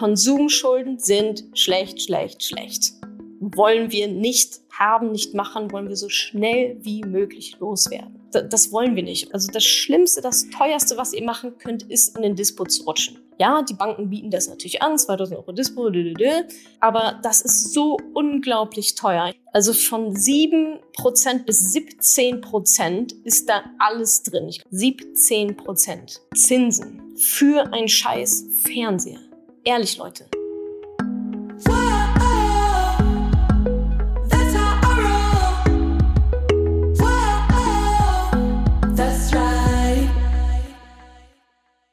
Konsumschulden sind schlecht, schlecht, schlecht. Wollen wir nicht haben, nicht machen, wollen wir so schnell wie möglich loswerden. Das wollen wir nicht. Also das Schlimmste, das Teuerste, was ihr machen könnt, ist in den Dispo zu rutschen. Ja, die Banken bieten das natürlich an, 2000 Euro Dispo, aber das ist so unglaublich teuer. Also von 7% bis 17% ist da alles drin. 17% Zinsen für ein scheiß Fernseher. Ehrlich, Leute.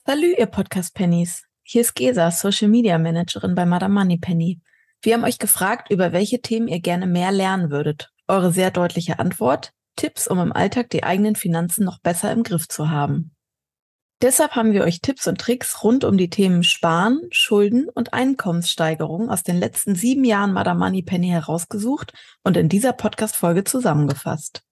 Salü, ihr Podcast-Pennies. Hier ist Gesa, Social Media Managerin bei Madame Money Penny. Wir haben euch gefragt, über welche Themen ihr gerne mehr lernen würdet. Eure sehr deutliche Antwort? Tipps, um im Alltag die eigenen Finanzen noch besser im Griff zu haben. Deshalb haben wir euch Tipps und Tricks rund um die Themen Sparen, Schulden und Einkommenssteigerung aus den letzten sieben Jahren Madame Money Penny herausgesucht und in dieser Podcast-Folge zusammengefasst.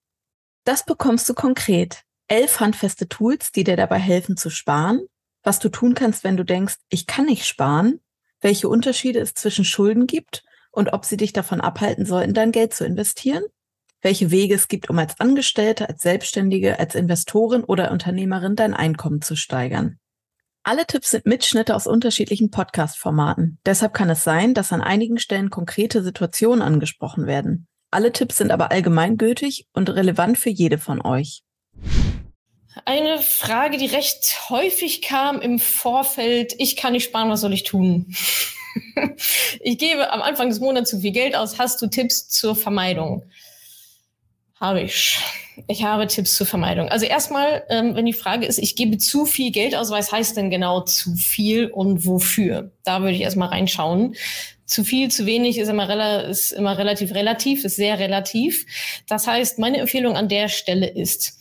Das bekommst du konkret. Elf handfeste Tools, die dir dabei helfen zu sparen, was du tun kannst, wenn du denkst, ich kann nicht sparen, welche Unterschiede es zwischen Schulden gibt und ob sie dich davon abhalten sollten, dein Geld zu investieren, welche Wege es gibt, um als Angestellte, als Selbstständige, als Investorin oder Unternehmerin dein Einkommen zu steigern. Alle Tipps sind Mitschnitte aus unterschiedlichen Podcast-Formaten. Deshalb kann es sein, dass an einigen Stellen konkrete Situationen angesprochen werden. Alle Tipps sind aber allgemeingültig und relevant für jede von euch. Eine Frage, die recht häufig kam im Vorfeld. Ich kann nicht sparen, was soll ich tun? ich gebe am Anfang des Monats zu viel Geld aus. Hast du Tipps zur Vermeidung? Habe ich. Ich habe Tipps zur Vermeidung. Also erstmal, ähm, wenn die Frage ist, ich gebe zu viel Geld aus, was heißt denn genau zu viel und wofür? Da würde ich erstmal reinschauen. Zu viel, zu wenig ist immer, ist immer relativ relativ, ist sehr relativ. Das heißt, meine Empfehlung an der Stelle ist,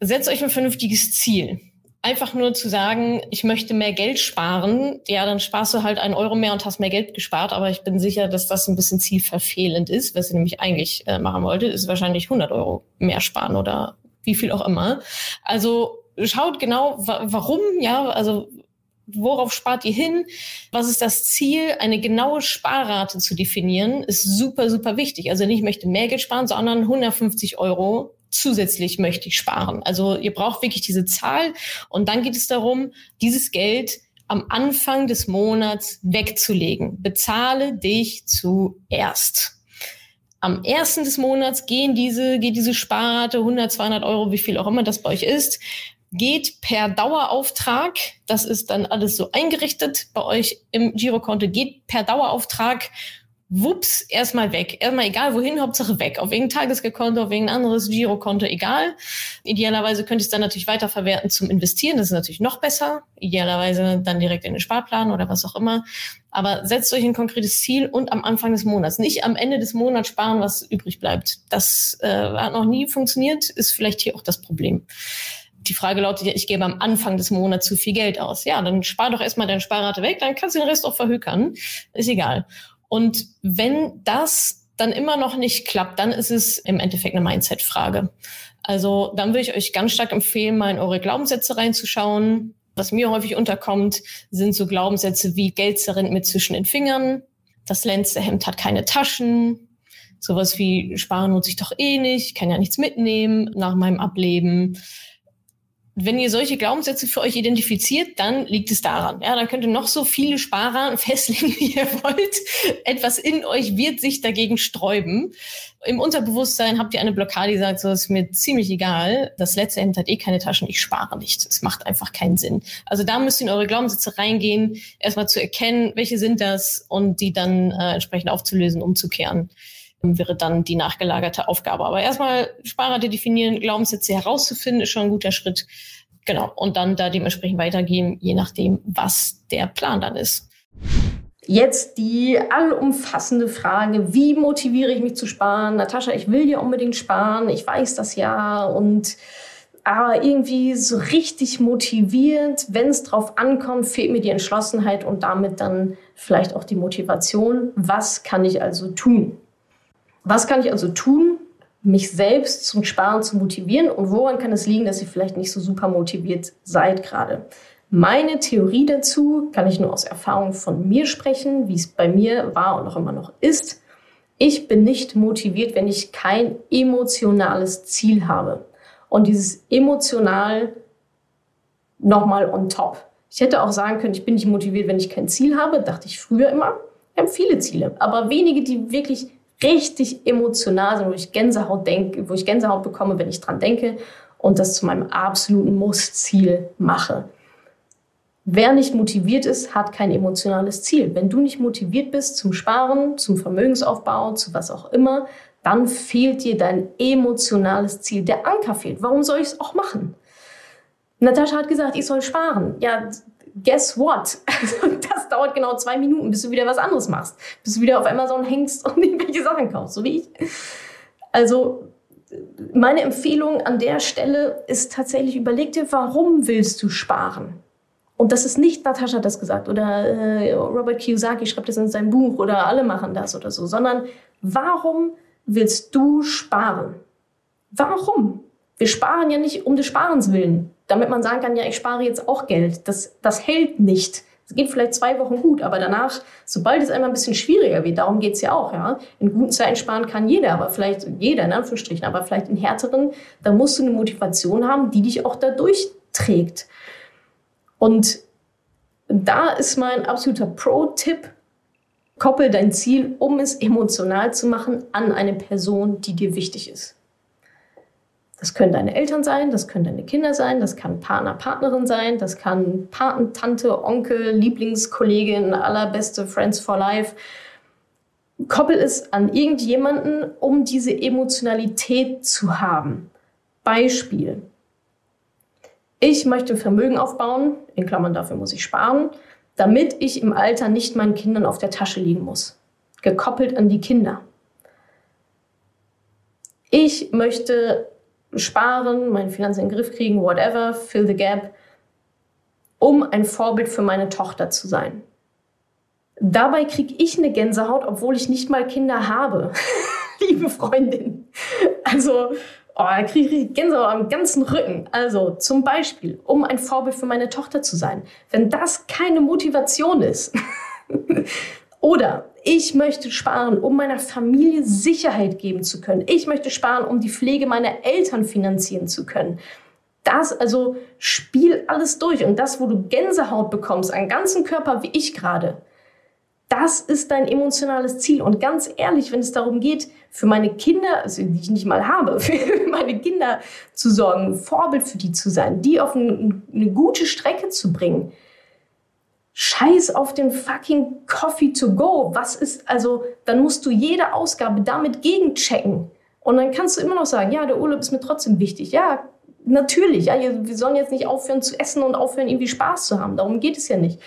setzt euch ein vernünftiges Ziel. Einfach nur zu sagen, ich möchte mehr Geld sparen, ja, dann sparst du halt einen Euro mehr und hast mehr Geld gespart. Aber ich bin sicher, dass das ein bisschen zielverfehlend ist. Was ihr nämlich eigentlich äh, machen wolltet, ist wahrscheinlich 100 Euro mehr sparen oder wie viel auch immer. Also schaut genau, wa warum, ja, also worauf spart ihr hin? Was ist das Ziel? Eine genaue Sparrate zu definieren, ist super, super wichtig. Also nicht, ich möchte mehr Geld sparen, sondern 150 Euro zusätzlich möchte ich sparen. Also ihr braucht wirklich diese Zahl und dann geht es darum, dieses Geld am Anfang des Monats wegzulegen. Bezahle dich zuerst. Am ersten des Monats gehen diese, geht diese Sparrate 100, 200 Euro, wie viel auch immer das bei euch ist, geht per Dauerauftrag. Das ist dann alles so eingerichtet bei euch im Girokonto, geht per Dauerauftrag wups, erstmal weg. Erstmal egal wohin, Hauptsache weg. Auf irgendein Tagesgeldkonto, auf irgendein anderes Girokonto, egal. Idealerweise könnte ich es dann natürlich weiterverwerten zum Investieren. Das ist natürlich noch besser. Idealerweise dann direkt in den Sparplan oder was auch immer. Aber setzt euch ein konkretes Ziel und am Anfang des Monats. Nicht am Ende des Monats sparen, was übrig bleibt. Das äh, hat noch nie funktioniert, ist vielleicht hier auch das Problem die Frage lautet ja, ich gebe am Anfang des Monats zu viel Geld aus. Ja, dann spar doch erstmal deine Sparrate weg, dann kannst du den Rest auch verhökern. Ist egal. Und wenn das dann immer noch nicht klappt, dann ist es im Endeffekt eine Mindset-Frage. Also dann würde ich euch ganz stark empfehlen, mal in eure Glaubenssätze reinzuschauen. Was mir häufig unterkommt, sind so Glaubenssätze wie Geld zerrinnt mir zwischen den Fingern, das letzte Hemd hat keine Taschen, sowas wie Sparen lohnt sich doch eh nicht, kann ja nichts mitnehmen nach meinem Ableben wenn ihr solche Glaubenssätze für euch identifiziert, dann liegt es daran. Ja, dann könnt ihr noch so viele Sparer festlegen, wie ihr wollt. Etwas in euch wird sich dagegen sträuben. Im Unterbewusstsein habt ihr eine Blockade, die sagt, so ist mir ziemlich egal. Das letzte Hemd hat eh keine Taschen, ich spare nicht. Es macht einfach keinen Sinn. Also da müsst ihr in eure Glaubenssätze reingehen, erstmal zu erkennen, welche sind das und die dann äh, entsprechend aufzulösen, umzukehren wäre dann die nachgelagerte Aufgabe. Aber erstmal Sparrate definieren, Glaubenssätze herauszufinden, ist schon ein guter Schritt. Genau. Und dann da dementsprechend weitergehen, je nachdem, was der Plan dann ist. Jetzt die allumfassende Frage, wie motiviere ich mich zu sparen? Natascha, ich will ja unbedingt sparen, ich weiß das ja und aber irgendwie so richtig motiviert, wenn es drauf ankommt, fehlt mir die Entschlossenheit und damit dann vielleicht auch die Motivation. Was kann ich also tun? Was kann ich also tun, mich selbst zum Sparen zu motivieren und woran kann es liegen, dass ihr vielleicht nicht so super motiviert seid gerade? Meine Theorie dazu kann ich nur aus Erfahrung von mir sprechen, wie es bei mir war und auch immer noch ist. Ich bin nicht motiviert, wenn ich kein emotionales Ziel habe. Und dieses emotional nochmal on top. Ich hätte auch sagen können, ich bin nicht motiviert, wenn ich kein Ziel habe, dachte ich früher immer. Wir haben viele Ziele, aber wenige, die wirklich richtig emotional sind, wo ich Gänsehaut denke, wo ich Gänsehaut bekomme, wenn ich dran denke und das zu meinem absoluten Muss-Ziel mache. Wer nicht motiviert ist, hat kein emotionales Ziel. Wenn du nicht motiviert bist zum Sparen, zum Vermögensaufbau, zu was auch immer, dann fehlt dir dein emotionales Ziel. Der Anker fehlt. Warum soll ich es auch machen? Natascha hat gesagt, ich soll sparen. Ja, guess what? das dauert genau zwei Minuten, bis du wieder was anderes machst. Bis du wieder auf Amazon hängst und irgendwelche Sachen kaufst, so wie ich. Also, meine Empfehlung an der Stelle ist tatsächlich, überleg dir, warum willst du sparen? Und das ist nicht Natascha das gesagt oder äh, Robert Kiyosaki schreibt das in seinem Buch oder alle machen das oder so, sondern warum willst du sparen? Warum? Wir sparen ja nicht um des Sparens willen damit man sagen kann, ja, ich spare jetzt auch Geld. Das, das hält nicht. Es geht vielleicht zwei Wochen gut, aber danach, sobald es einmal ein bisschen schwieriger wird, darum geht es ja auch, ja. In guten Zeiten sparen kann jeder, aber vielleicht, jeder in Anführungsstrichen, aber vielleicht in härteren, da musst du eine Motivation haben, die dich auch da durchträgt. Und da ist mein absoluter Pro-Tipp, koppel dein Ziel, um es emotional zu machen, an eine Person, die dir wichtig ist. Das können deine Eltern sein, das können deine Kinder sein, das kann Partner, Partnerin sein, das kann Paten, Tante, Onkel, Lieblingskollegin, allerbeste Friends for Life. Koppel es an irgendjemanden, um diese Emotionalität zu haben. Beispiel. Ich möchte Vermögen aufbauen, in Klammern dafür muss ich sparen, damit ich im Alter nicht meinen Kindern auf der Tasche liegen muss. Gekoppelt an die Kinder. Ich möchte sparen, meine Finanzen in den Griff kriegen, whatever, fill the gap, um ein Vorbild für meine Tochter zu sein. Dabei kriege ich eine Gänsehaut, obwohl ich nicht mal Kinder habe. Liebe Freundin. Also, oh, da kriege ich Gänsehaut am ganzen Rücken. Also, zum Beispiel, um ein Vorbild für meine Tochter zu sein. Wenn das keine Motivation ist, oder ich möchte sparen, um meiner Familie Sicherheit geben zu können. Ich möchte sparen, um die Pflege meiner Eltern finanzieren zu können. Das, also spiel alles durch. Und das, wo du Gänsehaut bekommst, einen ganzen Körper wie ich gerade, das ist dein emotionales Ziel. Und ganz ehrlich, wenn es darum geht, für meine Kinder, also die ich nicht mal habe, für meine Kinder zu sorgen, Vorbild für die zu sein, die auf eine, eine gute Strecke zu bringen, Scheiß auf den fucking Coffee to go. Was ist, also, dann musst du jede Ausgabe damit gegenchecken. Und dann kannst du immer noch sagen, ja, der Urlaub ist mir trotzdem wichtig. Ja, natürlich. Ja, wir sollen jetzt nicht aufhören zu essen und aufhören, irgendwie Spaß zu haben. Darum geht es ja nicht.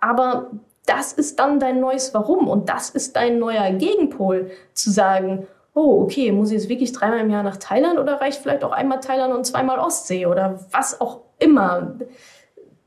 Aber das ist dann dein neues Warum. Und das ist dein neuer Gegenpol, zu sagen, oh, okay, muss ich jetzt wirklich dreimal im Jahr nach Thailand oder reicht vielleicht auch einmal Thailand und zweimal Ostsee oder was auch immer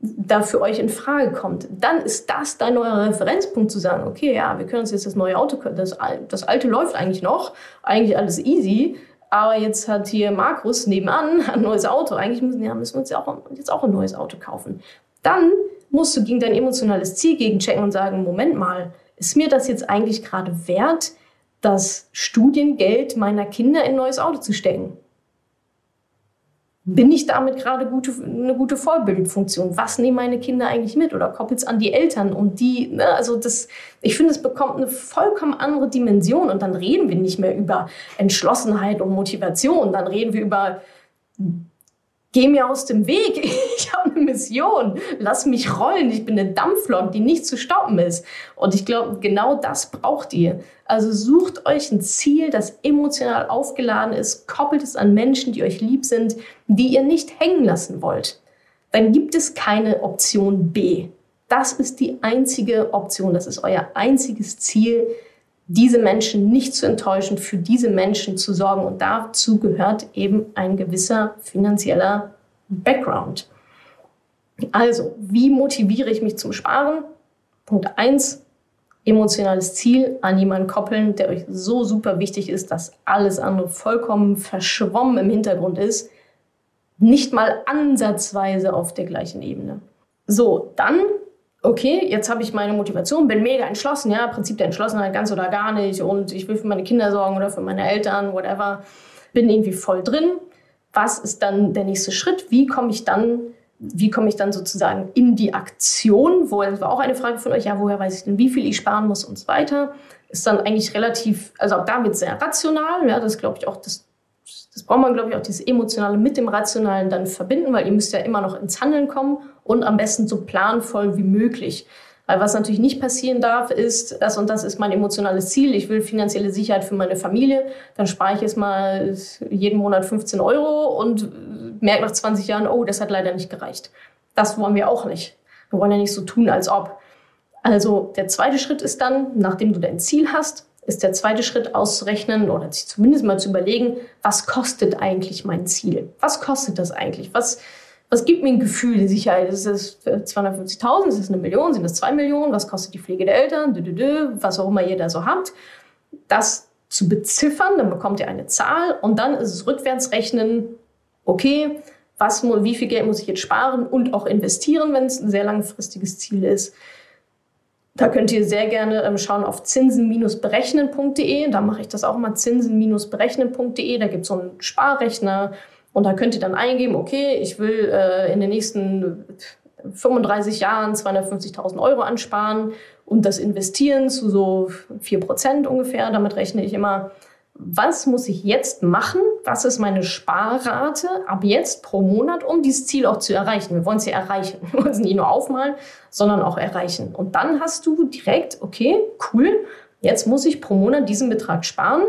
da für euch in Frage kommt, dann ist das dein neuer Referenzpunkt zu sagen, okay, ja, wir können uns jetzt das neue Auto, das, das alte läuft eigentlich noch, eigentlich alles easy, aber jetzt hat hier Markus nebenan ein neues Auto, eigentlich müssen, ja, müssen wir uns ja auch, jetzt auch ein neues Auto kaufen. Dann musst du gegen dein emotionales Ziel gegenchecken und sagen, Moment mal, ist mir das jetzt eigentlich gerade wert, das Studiengeld meiner Kinder in ein neues Auto zu stecken? Bin ich damit gerade gute, eine gute Vorbildfunktion? Was nehmen meine Kinder eigentlich mit? Oder koppelt es an die Eltern? Und die, ne, also das, ich finde, es bekommt eine vollkommen andere Dimension. Und dann reden wir nicht mehr über Entschlossenheit und Motivation. Dann reden wir über geh mir aus dem Weg. Ich habe eine Mission. Lass mich rollen. Ich bin eine Dampflok, die nicht zu stoppen ist. Und ich glaube, genau das braucht ihr. Also sucht euch ein Ziel, das emotional aufgeladen ist, koppelt es an Menschen, die euch lieb sind, die ihr nicht hängen lassen wollt. Dann gibt es keine Option B. Das ist die einzige Option. Das ist euer einziges Ziel, diese Menschen nicht zu enttäuschen, für diese Menschen zu sorgen. Und dazu gehört eben ein gewisser finanzieller Background. Also, wie motiviere ich mich zum Sparen? Punkt eins: emotionales Ziel an jemanden koppeln, der euch so super wichtig ist, dass alles andere vollkommen verschwommen im Hintergrund ist. Nicht mal ansatzweise auf der gleichen Ebene. So, dann, okay, jetzt habe ich meine Motivation, bin mega entschlossen, ja, Prinzip der Entschlossenheit ganz oder gar nicht und ich will für meine Kinder sorgen oder für meine Eltern, whatever, bin irgendwie voll drin. Was ist dann der nächste Schritt? Wie komme ich dann wie komme ich dann sozusagen in die Aktion? Wo, das war auch eine Frage von euch, ja, woher weiß ich denn, wie viel ich sparen muss und so weiter. Ist dann eigentlich relativ, also auch da wird sehr rational, ja, das glaube ich auch, das, das braucht man, glaube ich, auch dieses Emotionale mit dem Rationalen dann verbinden, weil ihr müsst ja immer noch ins Handeln kommen und am besten so planvoll wie möglich. Weil was natürlich nicht passieren darf, ist, das und das ist mein emotionales Ziel. Ich will finanzielle Sicherheit für meine Familie. Dann spare ich jetzt mal jeden Monat 15 Euro und merke nach 20 Jahren, oh, das hat leider nicht gereicht. Das wollen wir auch nicht. Wir wollen ja nicht so tun, als ob. Also der zweite Schritt ist dann, nachdem du dein Ziel hast, ist der zweite Schritt auszurechnen oder sich zumindest mal zu überlegen, was kostet eigentlich mein Ziel? Was kostet das eigentlich? Was, was gibt mir ein Gefühl der Sicherheit? Ist es 250.000? Ist es eine Million? Sind es zwei Millionen? Was kostet die Pflege der Eltern? Dö, dö, dö, was auch immer ihr da so habt. Das zu beziffern, dann bekommt ihr eine Zahl und dann ist es rückwärts rechnen, okay, was, wie viel Geld muss ich jetzt sparen und auch investieren, wenn es ein sehr langfristiges Ziel ist. Da könnt ihr sehr gerne ähm, schauen auf zinsen-berechnen.de. Da mache ich das auch mal zinsen-berechnen.de. Da gibt es so einen Sparrechner und da könnt ihr dann eingeben, okay, ich will äh, in den nächsten 35 Jahren 250.000 Euro ansparen und das investieren zu so 4% ungefähr. Damit rechne ich immer was muss ich jetzt machen? Was ist meine Sparrate ab jetzt pro Monat, um dieses Ziel auch zu erreichen? Wir wollen es ja erreichen. Wir wollen es nicht nur aufmalen, sondern auch erreichen. Und dann hast du direkt, okay, cool, jetzt muss ich pro Monat diesen Betrag sparen.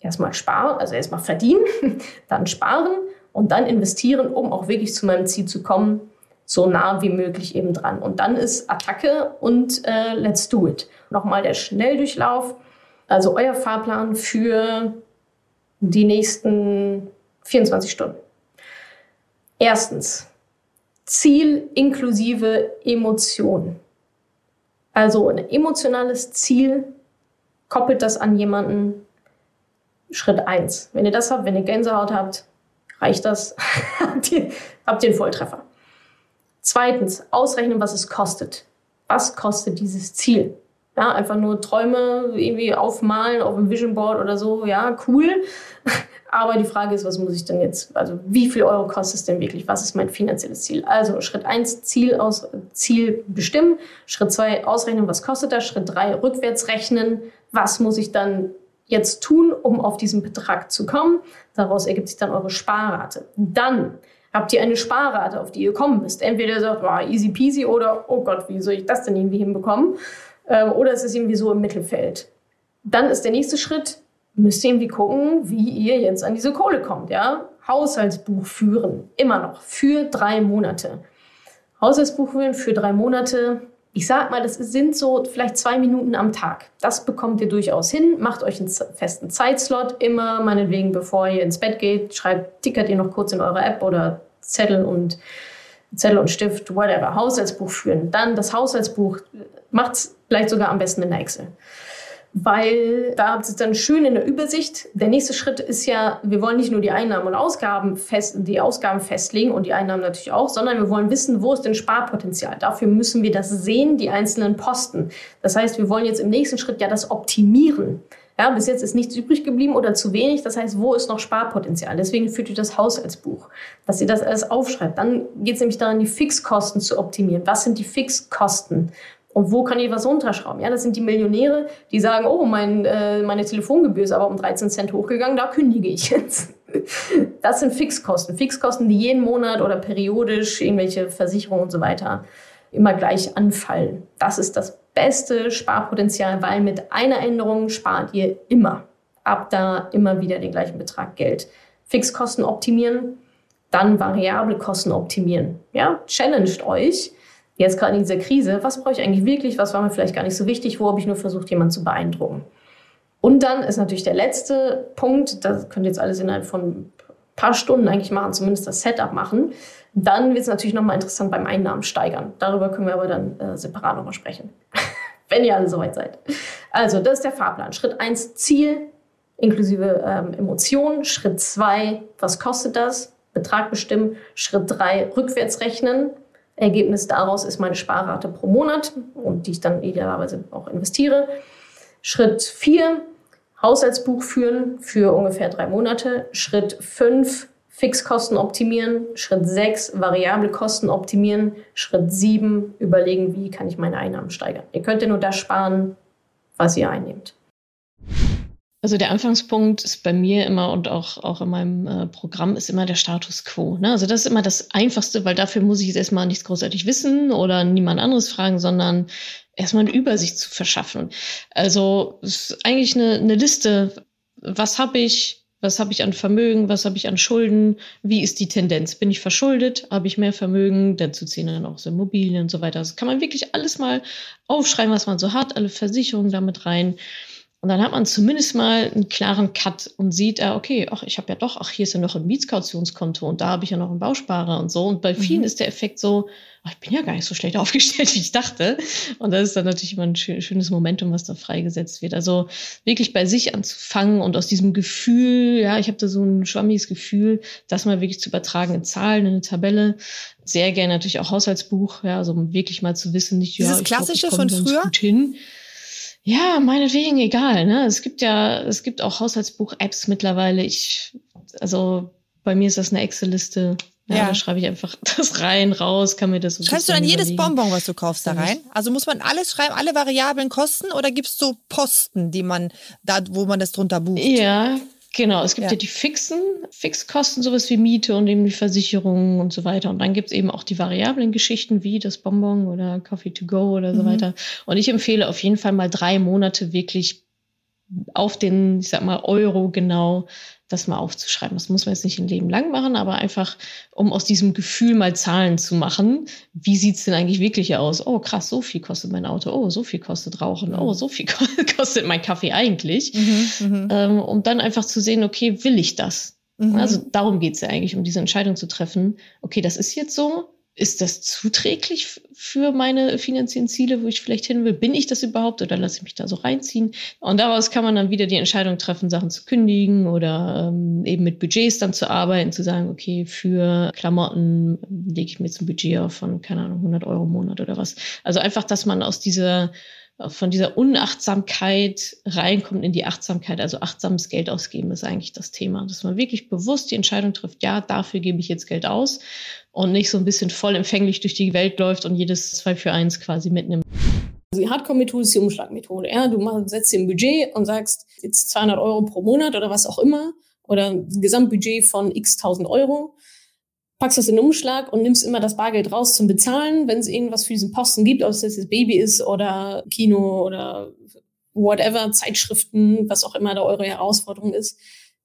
Erstmal sparen, also erstmal verdienen, dann sparen und dann investieren, um auch wirklich zu meinem Ziel zu kommen, so nah wie möglich eben dran. Und dann ist Attacke und äh, let's do it. Nochmal der Schnelldurchlauf also euer Fahrplan für die nächsten 24 Stunden. Erstens, Ziel inklusive Emotion. Also ein emotionales Ziel, koppelt das an jemanden. Schritt eins. Wenn ihr das habt, wenn ihr Gänsehaut habt, reicht das. habt, ihr, habt ihr einen Volltreffer. Zweitens, ausrechnen, was es kostet. Was kostet dieses Ziel? Ja, einfach nur Träume irgendwie aufmalen auf dem Vision Board oder so, ja, cool. Aber die Frage ist, was muss ich denn jetzt, also wie viel Euro kostet es denn wirklich? Was ist mein finanzielles Ziel? Also Schritt eins Ziel, aus, Ziel bestimmen. Schritt zwei ausrechnen, was kostet das? Schritt drei rückwärts rechnen. Was muss ich dann jetzt tun, um auf diesen Betrag zu kommen? Daraus ergibt sich dann eure Sparrate. Dann habt ihr eine Sparrate, auf die ihr kommen müsst. Entweder ihr sagt, oh, easy peasy oder, oh Gott, wie soll ich das denn irgendwie hinbekommen? Ähm, oder es ist irgendwie so im Mittelfeld. Dann ist der nächste Schritt, müsst ihr irgendwie gucken, wie ihr jetzt an diese Kohle kommt. Ja? Haushaltsbuch führen, immer noch, für drei Monate. Haushaltsbuch führen für drei Monate. Ich sag mal, das sind so vielleicht zwei Minuten am Tag. Das bekommt ihr durchaus hin. Macht euch einen festen Zeitslot. Immer, meinetwegen, bevor ihr ins Bett geht, schreibt, tickert ihr noch kurz in eure App oder Zettel und Zettel und Stift, whatever, Haushaltsbuch führen. Dann das Haushaltsbuch macht es vielleicht sogar am besten in der Excel. Weil da habt ihr dann schön in der Übersicht. Der nächste Schritt ist ja, wir wollen nicht nur die Einnahmen und Ausgaben fest, die Ausgaben festlegen und die Einnahmen natürlich auch, sondern wir wollen wissen, wo ist denn Sparpotenzial. Dafür müssen wir das sehen, die einzelnen Posten. Das heißt, wir wollen jetzt im nächsten Schritt ja das optimieren. Ja, bis jetzt ist nichts übrig geblieben oder zu wenig. Das heißt, wo ist noch Sparpotenzial? Deswegen führt ihr das Haushaltsbuch, dass ihr das alles aufschreibt. Dann geht es nämlich daran, die Fixkosten zu optimieren. Was sind die Fixkosten? Und wo kann ich was runterschrauben? Ja, das sind die Millionäre, die sagen, oh, mein, äh, meine Telefongebühr ist aber um 13 Cent hochgegangen, da kündige ich jetzt. Das sind Fixkosten. Fixkosten, die jeden Monat oder periodisch irgendwelche Versicherungen und so weiter immer gleich anfallen. Das ist das beste Sparpotenzial, weil mit einer Änderung spart ihr immer. Ab da immer wieder den gleichen Betrag Geld. Fixkosten optimieren, dann variable Kosten optimieren. Ja, challenged euch jetzt gerade in dieser Krise, was brauche ich eigentlich wirklich, was war mir vielleicht gar nicht so wichtig, wo habe ich nur versucht, jemanden zu beeindrucken. Und dann ist natürlich der letzte Punkt, das könnt ihr jetzt alles innerhalb von ein paar Stunden eigentlich machen, zumindest das Setup machen. Dann wird es natürlich nochmal interessant beim Einnahmen steigern. Darüber können wir aber dann äh, separat nochmal sprechen, wenn ihr alle soweit seid. Also, das ist der Fahrplan. Schritt 1, Ziel inklusive ähm, Emotionen. Schritt 2, was kostet das? Betrag bestimmen. Schritt 3, rückwärts rechnen. Ergebnis daraus ist meine Sparrate pro Monat und die ich dann idealerweise auch investiere. Schritt 4, Haushaltsbuch führen für ungefähr drei Monate. Schritt 5, Fixkosten optimieren. Schritt 6, variable Kosten optimieren. Schritt 7, überlegen, wie kann ich meine Einnahmen steigern. Ihr könnt ja nur das sparen, was ihr einnehmt. Also der Anfangspunkt ist bei mir immer und auch, auch in meinem äh, Programm ist immer der Status quo. Ne? Also das ist immer das Einfachste, weil dafür muss ich jetzt erstmal nichts großartig wissen oder niemand anderes fragen, sondern erstmal eine Übersicht zu verschaffen. Also es ist eigentlich eine, eine Liste, was habe ich, was habe ich an Vermögen, was habe ich an Schulden, wie ist die Tendenz? Bin ich verschuldet, habe ich mehr Vermögen, dazu zählen dann auch so Immobilien und so weiter. Also kann man wirklich alles mal aufschreiben, was man so hat, alle Versicherungen damit rein. Und dann hat man zumindest mal einen klaren Cut und sieht, ah, okay, ach, ich habe ja doch, ach, hier ist ja noch ein Mietskautionskonto und da habe ich ja noch einen Bausparer und so. Und bei vielen mhm. ist der Effekt so, ach, ich bin ja gar nicht so schlecht aufgestellt, wie ich dachte. Und das ist dann natürlich immer ein schönes Momentum, was da freigesetzt wird. Also wirklich bei sich anzufangen und aus diesem Gefühl, ja, ich habe da so ein schwammiges Gefühl, das mal wirklich zu übertragen in Zahlen, in eine Tabelle. Sehr gerne natürlich auch Haushaltsbuch, ja, also um wirklich mal zu wissen, nicht, Dieses ja, klassische glaub, von früher? Gut hin. Ja, meinetwegen, egal. Ne? Es gibt ja, es gibt auch Haushaltsbuch-Apps mittlerweile. Ich, also bei mir ist das eine Excel-Liste. Ja, ja, da schreibe ich einfach das rein, raus, kann mir das so Schreibst du dann jedes Bonbon, was du kaufst, da rein? Also muss man alles schreiben, alle variablen Kosten oder gibst du Posten, die man da, wo man das drunter bucht? Ja, Genau, es gibt ja. ja, die fixen Fixkosten, sowas wie Miete und eben die Versicherungen und so weiter. Und dann gibt es eben auch die variablen Geschichten wie das Bonbon oder Coffee to go oder so mhm. weiter. Und ich empfehle auf jeden Fall mal drei Monate wirklich auf den, ich sag mal, Euro genau das mal aufzuschreiben. Das muss man jetzt nicht ein Leben lang machen, aber einfach, um aus diesem Gefühl mal Zahlen zu machen. Wie sieht's denn eigentlich wirklich aus? Oh, krass, so viel kostet mein Auto. Oh, so viel kostet Rauchen. Oh, so viel kostet mein Kaffee eigentlich. Mhm, mhm, ähm, um dann einfach zu sehen, okay, will ich das? Mhm. Also darum geht's ja eigentlich, um diese Entscheidung zu treffen. Okay, das ist jetzt so ist das zuträglich für meine finanziellen Ziele, wo ich vielleicht hin will? Bin ich das überhaupt oder lasse ich mich da so reinziehen? Und daraus kann man dann wieder die Entscheidung treffen, Sachen zu kündigen oder ähm, eben mit Budgets dann zu arbeiten, zu sagen, okay, für Klamotten lege ich mir jetzt ein Budget auf von, keine Ahnung, 100 Euro im Monat oder was. Also einfach, dass man aus dieser von dieser Unachtsamkeit reinkommt in die Achtsamkeit. Also achtsames Geld ausgeben ist eigentlich das Thema, dass man wirklich bewusst die Entscheidung trifft, ja, dafür gebe ich jetzt Geld aus und nicht so ein bisschen vollempfänglich durch die Welt läuft und jedes 2 für 1 quasi mitnimmt. Also die Hardcore-Methode ist die Umschlagmethode. Ja, du setzt dir ein Budget und sagst jetzt 200 Euro pro Monat oder was auch immer oder ein Gesamtbudget von x tausend Euro, packst das in den Umschlag und nimmst immer das Bargeld raus zum Bezahlen, wenn es irgendwas für diesen Posten gibt, ob es jetzt Baby ist oder Kino oder whatever, Zeitschriften, was auch immer da eure Herausforderung ist.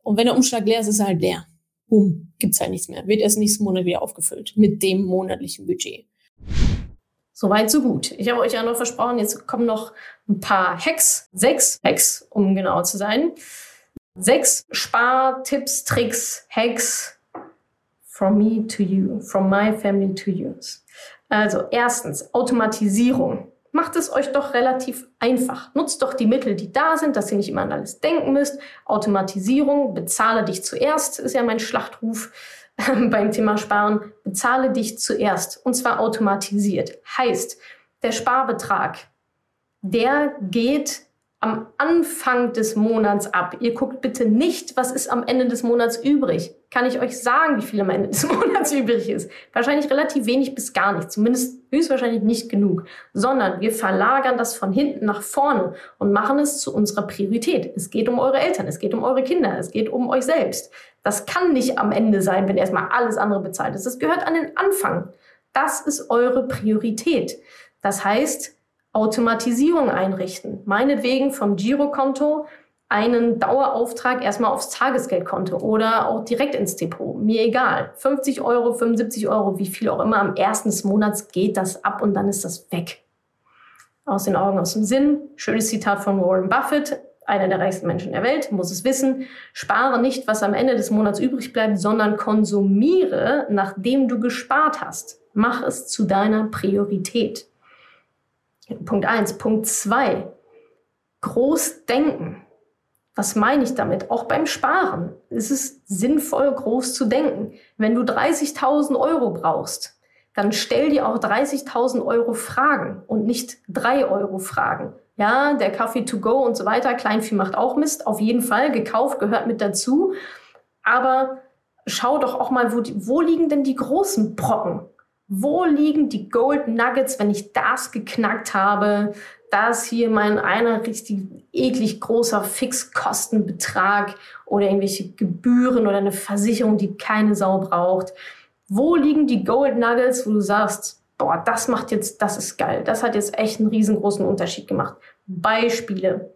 Und wenn der Umschlag leer ist, ist er halt leer boom, gibt's halt nichts mehr. Wird erst nächsten Monat wieder aufgefüllt mit dem monatlichen Budget. Soweit, so gut. Ich habe euch ja noch versprochen, jetzt kommen noch ein paar Hacks, sechs Hacks, um genauer zu sein. Sechs Spartipps, Tricks, Hacks from me to you, from my family to yours. Also erstens Automatisierung macht es euch doch relativ einfach. Nutzt doch die Mittel, die da sind, dass ihr nicht immer an alles denken müsst. Automatisierung, bezahle dich zuerst, ist ja mein Schlachtruf beim Thema Sparen. Bezahle dich zuerst und zwar automatisiert. Heißt, der Sparbetrag, der geht am Anfang des Monats ab. Ihr guckt bitte nicht, was ist am Ende des Monats übrig. Kann ich euch sagen, wie viel am Ende des Monats übrig ist? Wahrscheinlich relativ wenig bis gar nicht. Zumindest höchstwahrscheinlich nicht genug. Sondern wir verlagern das von hinten nach vorne und machen es zu unserer Priorität. Es geht um eure Eltern, es geht um eure Kinder, es geht um euch selbst. Das kann nicht am Ende sein, wenn erstmal alles andere bezahlt ist. Das gehört an den Anfang. Das ist eure Priorität. Das heißt, Automatisierung einrichten. Meinetwegen vom Girokonto einen Dauerauftrag erstmal aufs Tagesgeldkonto oder auch direkt ins Depot. Mir egal. 50 Euro, 75 Euro, wie viel auch immer. Am ersten des Monats geht das ab und dann ist das weg. Aus den Augen, aus dem Sinn. Schönes Zitat von Warren Buffett, einer der reichsten Menschen der Welt, muss es wissen. Spare nicht, was am Ende des Monats übrig bleibt, sondern konsumiere, nachdem du gespart hast. Mach es zu deiner Priorität. Punkt eins. Punkt zwei. Groß denken. Was meine ich damit? Auch beim Sparen ist es sinnvoll, groß zu denken. Wenn du 30.000 Euro brauchst, dann stell dir auch 30.000 Euro Fragen und nicht 3 Euro Fragen. Ja, der Kaffee to go und so weiter, Kleinvieh macht auch Mist, auf jeden Fall, gekauft gehört mit dazu. Aber schau doch auch mal, wo, die, wo liegen denn die großen Brocken? Wo liegen die Gold Nuggets, wenn ich das geknackt habe? Das hier mein einer richtig eklig großer Fixkostenbetrag oder irgendwelche Gebühren oder eine Versicherung, die keine Sau braucht. Wo liegen die Gold Nuggets, wo du sagst, boah, das macht jetzt, das ist geil. Das hat jetzt echt einen riesengroßen Unterschied gemacht. Beispiele.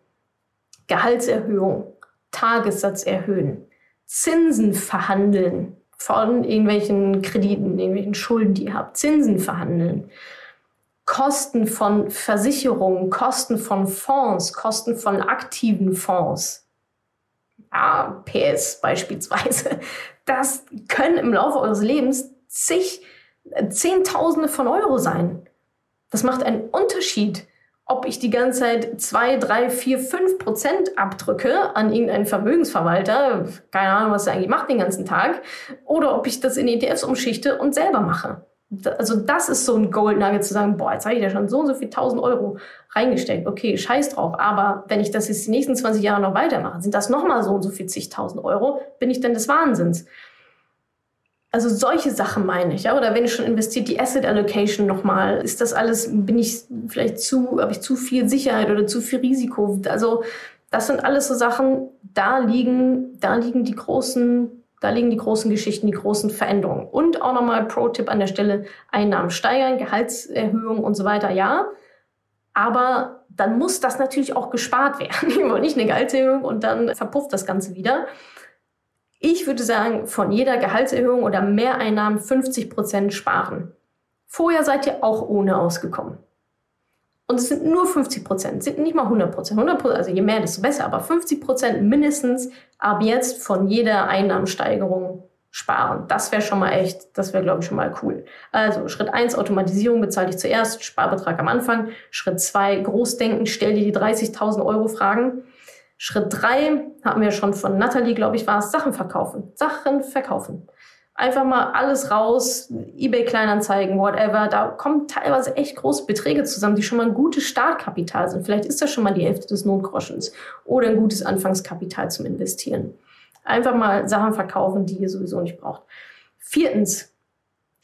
Gehaltserhöhung, Tagessatz erhöhen, Zinsen verhandeln von irgendwelchen Krediten, irgendwelchen Schulden, die ihr habt, Zinsen verhandeln. Kosten von Versicherungen, Kosten von Fonds, Kosten von aktiven Fonds. Ja, PS beispielsweise. Das können im Laufe eures Lebens zig Zehntausende von Euro sein. Das macht einen Unterschied, ob ich die ganze Zeit zwei, drei, vier, fünf Prozent abdrücke an irgendeinen Vermögensverwalter, keine Ahnung, was er eigentlich macht den ganzen Tag, oder ob ich das in ETFs umschichte und selber mache. Also das ist so ein Gold Nugget zu sagen, boah, jetzt habe ich ja schon so und so viel tausend Euro reingesteckt. Okay, scheiß drauf. Aber wenn ich das jetzt die nächsten 20 Jahre noch weitermache, sind das nochmal so und so viel zigtausend Euro, bin ich denn des Wahnsinns. Also solche Sachen meine ich, ja. Oder wenn ich schon investiert, die Asset Allocation nochmal, ist das alles, bin ich vielleicht zu, habe ich zu viel Sicherheit oder zu viel Risiko? Also das sind alles so Sachen, da liegen, da liegen die großen, da liegen die großen Geschichten, die großen Veränderungen. Und auch nochmal Pro-Tipp an der Stelle, Einnahmen steigern, Gehaltserhöhung und so weiter, ja. Aber dann muss das natürlich auch gespart werden. Wir wollen nicht eine Gehaltserhöhung und dann verpufft das Ganze wieder. Ich würde sagen, von jeder Gehaltserhöhung oder Mehreinnahmen 50 Prozent sparen. Vorher seid ihr auch ohne ausgekommen. Und es sind nur 50 Prozent, sind nicht mal 100 Prozent. 100 Prozent, also je mehr, desto besser, aber 50 Prozent mindestens ab jetzt von jeder Einnahmensteigerung sparen. Das wäre schon mal echt, das wäre, glaube ich, schon mal cool. Also Schritt eins Automatisierung bezahle ich zuerst, Sparbetrag am Anfang. Schritt zwei Großdenken, stell dir die 30.000 Euro Fragen. Schritt drei hatten wir schon von Natalie, glaube ich, war es Sachen verkaufen. Sachen verkaufen. Einfach mal alles raus, eBay Kleinanzeigen, whatever. Da kommen teilweise echt große Beträge zusammen, die schon mal ein gutes Startkapital sind. Vielleicht ist das schon mal die Hälfte des Notgroschens oder ein gutes Anfangskapital zum Investieren. Einfach mal Sachen verkaufen, die ihr sowieso nicht braucht. Viertens,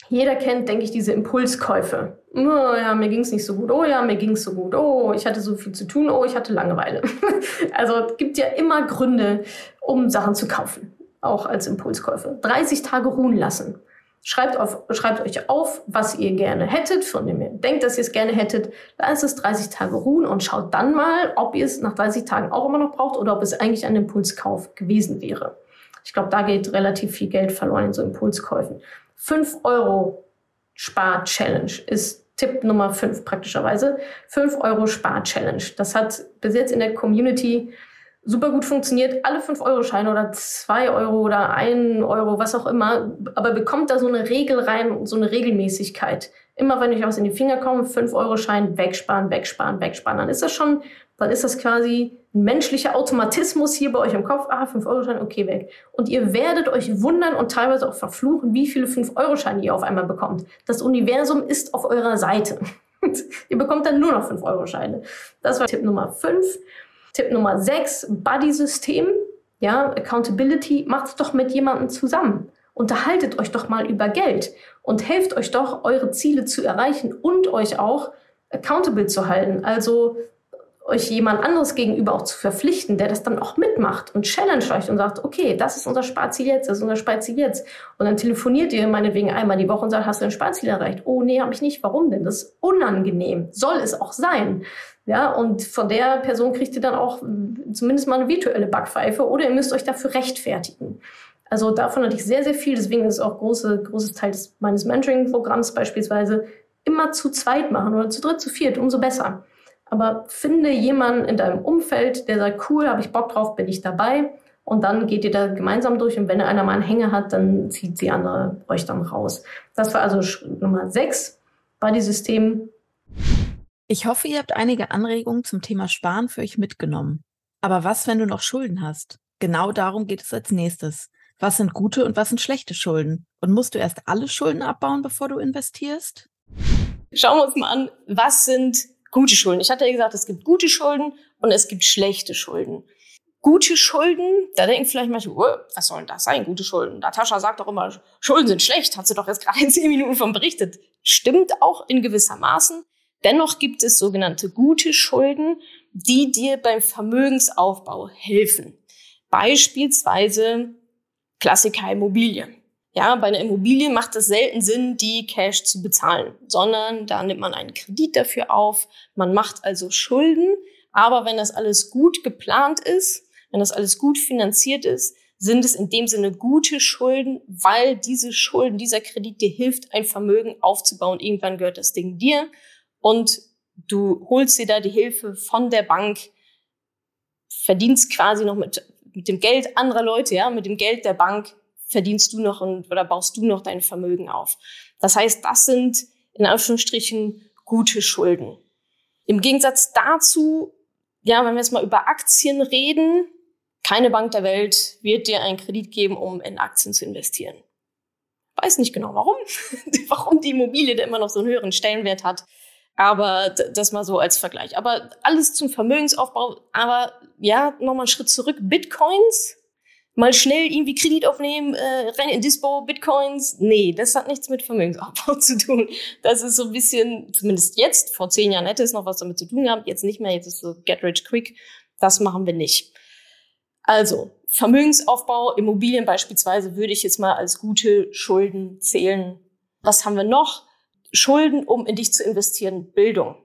jeder kennt, denke ich, diese Impulskäufe. Oh ja, mir ging es nicht so gut. Oh ja, mir ging es so gut. Oh, ich hatte so viel zu tun. Oh, ich hatte Langeweile. also es gibt ja immer Gründe, um Sachen zu kaufen. Auch als Impulskäufe. 30 Tage ruhen lassen. Schreibt, auf, schreibt euch auf, was ihr gerne hättet, von dem ihr denkt, dass ihr es gerne hättet. Lasst es 30 Tage ruhen und schaut dann mal, ob ihr es nach 30 Tagen auch immer noch braucht oder ob es eigentlich ein Impulskauf gewesen wäre. Ich glaube, da geht relativ viel Geld verloren in so Impulskäufen. 5 Euro Spar-Challenge ist Tipp Nummer 5 praktischerweise. 5 Euro Spar-Challenge. Das hat bis jetzt in der Community super gut funktioniert. Alle 5-Euro-Scheine oder 2 Euro oder 1 Euro, was auch immer. Aber bekommt da so eine Regel rein, so eine Regelmäßigkeit. Immer wenn euch was in die Finger kommt, 5-Euro-Schein wegsparen, wegsparen, wegsparen. Dann ist das schon, dann ist das quasi ein menschlicher Automatismus hier bei euch im Kopf, ah, 5-Euro-Schein, okay, weg. Und ihr werdet euch wundern und teilweise auch verfluchen, wie viele 5-Euro-Scheine ihr auf einmal bekommt. Das Universum ist auf eurer Seite. ihr bekommt dann nur noch 5-Euro-Scheine. Das war Tipp Nummer 5. Tipp Nummer 6, Buddy-System. Ja, Accountability, macht es doch mit jemandem zusammen. Unterhaltet euch doch mal über Geld und helft euch doch, eure Ziele zu erreichen und euch auch accountable zu halten. Also euch jemand anderes gegenüber auch zu verpflichten, der das dann auch mitmacht und challenge euch und sagt, okay, das ist unser Sparziel jetzt, das ist unser Sparziel jetzt. Und dann telefoniert ihr meinetwegen einmal die Woche und sagt, hast du ein Sparziel erreicht? Oh, nee, habe ich nicht. Warum denn? Das ist unangenehm. Soll es auch sein. Ja, und von der Person kriegt ihr dann auch zumindest mal eine virtuelle Backpfeife oder ihr müsst euch dafür rechtfertigen. Also davon hatte ich sehr, sehr viel. Deswegen ist es auch große, großes Teil meines Mentoring-Programms beispielsweise immer zu zweit machen oder zu dritt, zu viert, umso besser. Aber finde jemanden in deinem Umfeld, der sagt, cool, habe ich Bock drauf, bin ich dabei. Und dann geht ihr da gemeinsam durch. Und wenn einer mal einen Hänger hat, dann zieht die andere euch dann raus. Das war also Schritt Nummer sechs. Buddy-System. Ich hoffe, ihr habt einige Anregungen zum Thema Sparen für euch mitgenommen. Aber was, wenn du noch Schulden hast? Genau darum geht es als nächstes. Was sind gute und was sind schlechte Schulden? Und musst du erst alle Schulden abbauen, bevor du investierst? Schauen wir uns mal an, was sind gute Schulden? Ich hatte ja gesagt, es gibt gute Schulden und es gibt schlechte Schulden. Gute Schulden, da denken vielleicht manche, oh, was soll denn das sein, gute Schulden? Natascha sagt doch immer, Schulden sind schlecht, hat sie doch jetzt gerade in zehn Minuten von berichtet. Stimmt auch in gewisser Maßen. Dennoch gibt es sogenannte gute Schulden, die dir beim Vermögensaufbau helfen. Beispielsweise Klassiker Immobilie. Ja, bei einer Immobilie macht es selten Sinn, die Cash zu bezahlen, sondern da nimmt man einen Kredit dafür auf. Man macht also Schulden. Aber wenn das alles gut geplant ist, wenn das alles gut finanziert ist, sind es in dem Sinne gute Schulden, weil diese Schulden, dieser Kredit dir hilft, ein Vermögen aufzubauen. Irgendwann gehört das Ding dir und du holst dir da die Hilfe von der Bank, verdienst quasi noch mit, mit dem Geld anderer Leute, ja, mit dem Geld der Bank verdienst du noch und, oder baust du noch dein Vermögen auf. Das heißt, das sind in Anführungsstrichen gute Schulden. Im Gegensatz dazu, ja, wenn wir jetzt mal über Aktien reden, keine Bank der Welt wird dir einen Kredit geben, um in Aktien zu investieren. Weiß nicht genau warum, warum die Immobilie da immer noch so einen höheren Stellenwert hat. Aber das mal so als Vergleich. Aber alles zum Vermögensaufbau. Aber ja, nochmal einen Schritt zurück. Bitcoins mal schnell irgendwie Kredit aufnehmen, äh, rein in Dispo, Bitcoins. Nee, das hat nichts mit Vermögensaufbau zu tun. Das ist so ein bisschen, zumindest jetzt, vor zehn Jahren hätte es noch was damit zu tun gehabt, jetzt nicht mehr, jetzt ist so get rich quick. Das machen wir nicht. Also, Vermögensaufbau, Immobilien beispielsweise würde ich jetzt mal als gute Schulden zählen. Was haben wir noch? Schulden, um in dich zu investieren, Bildung.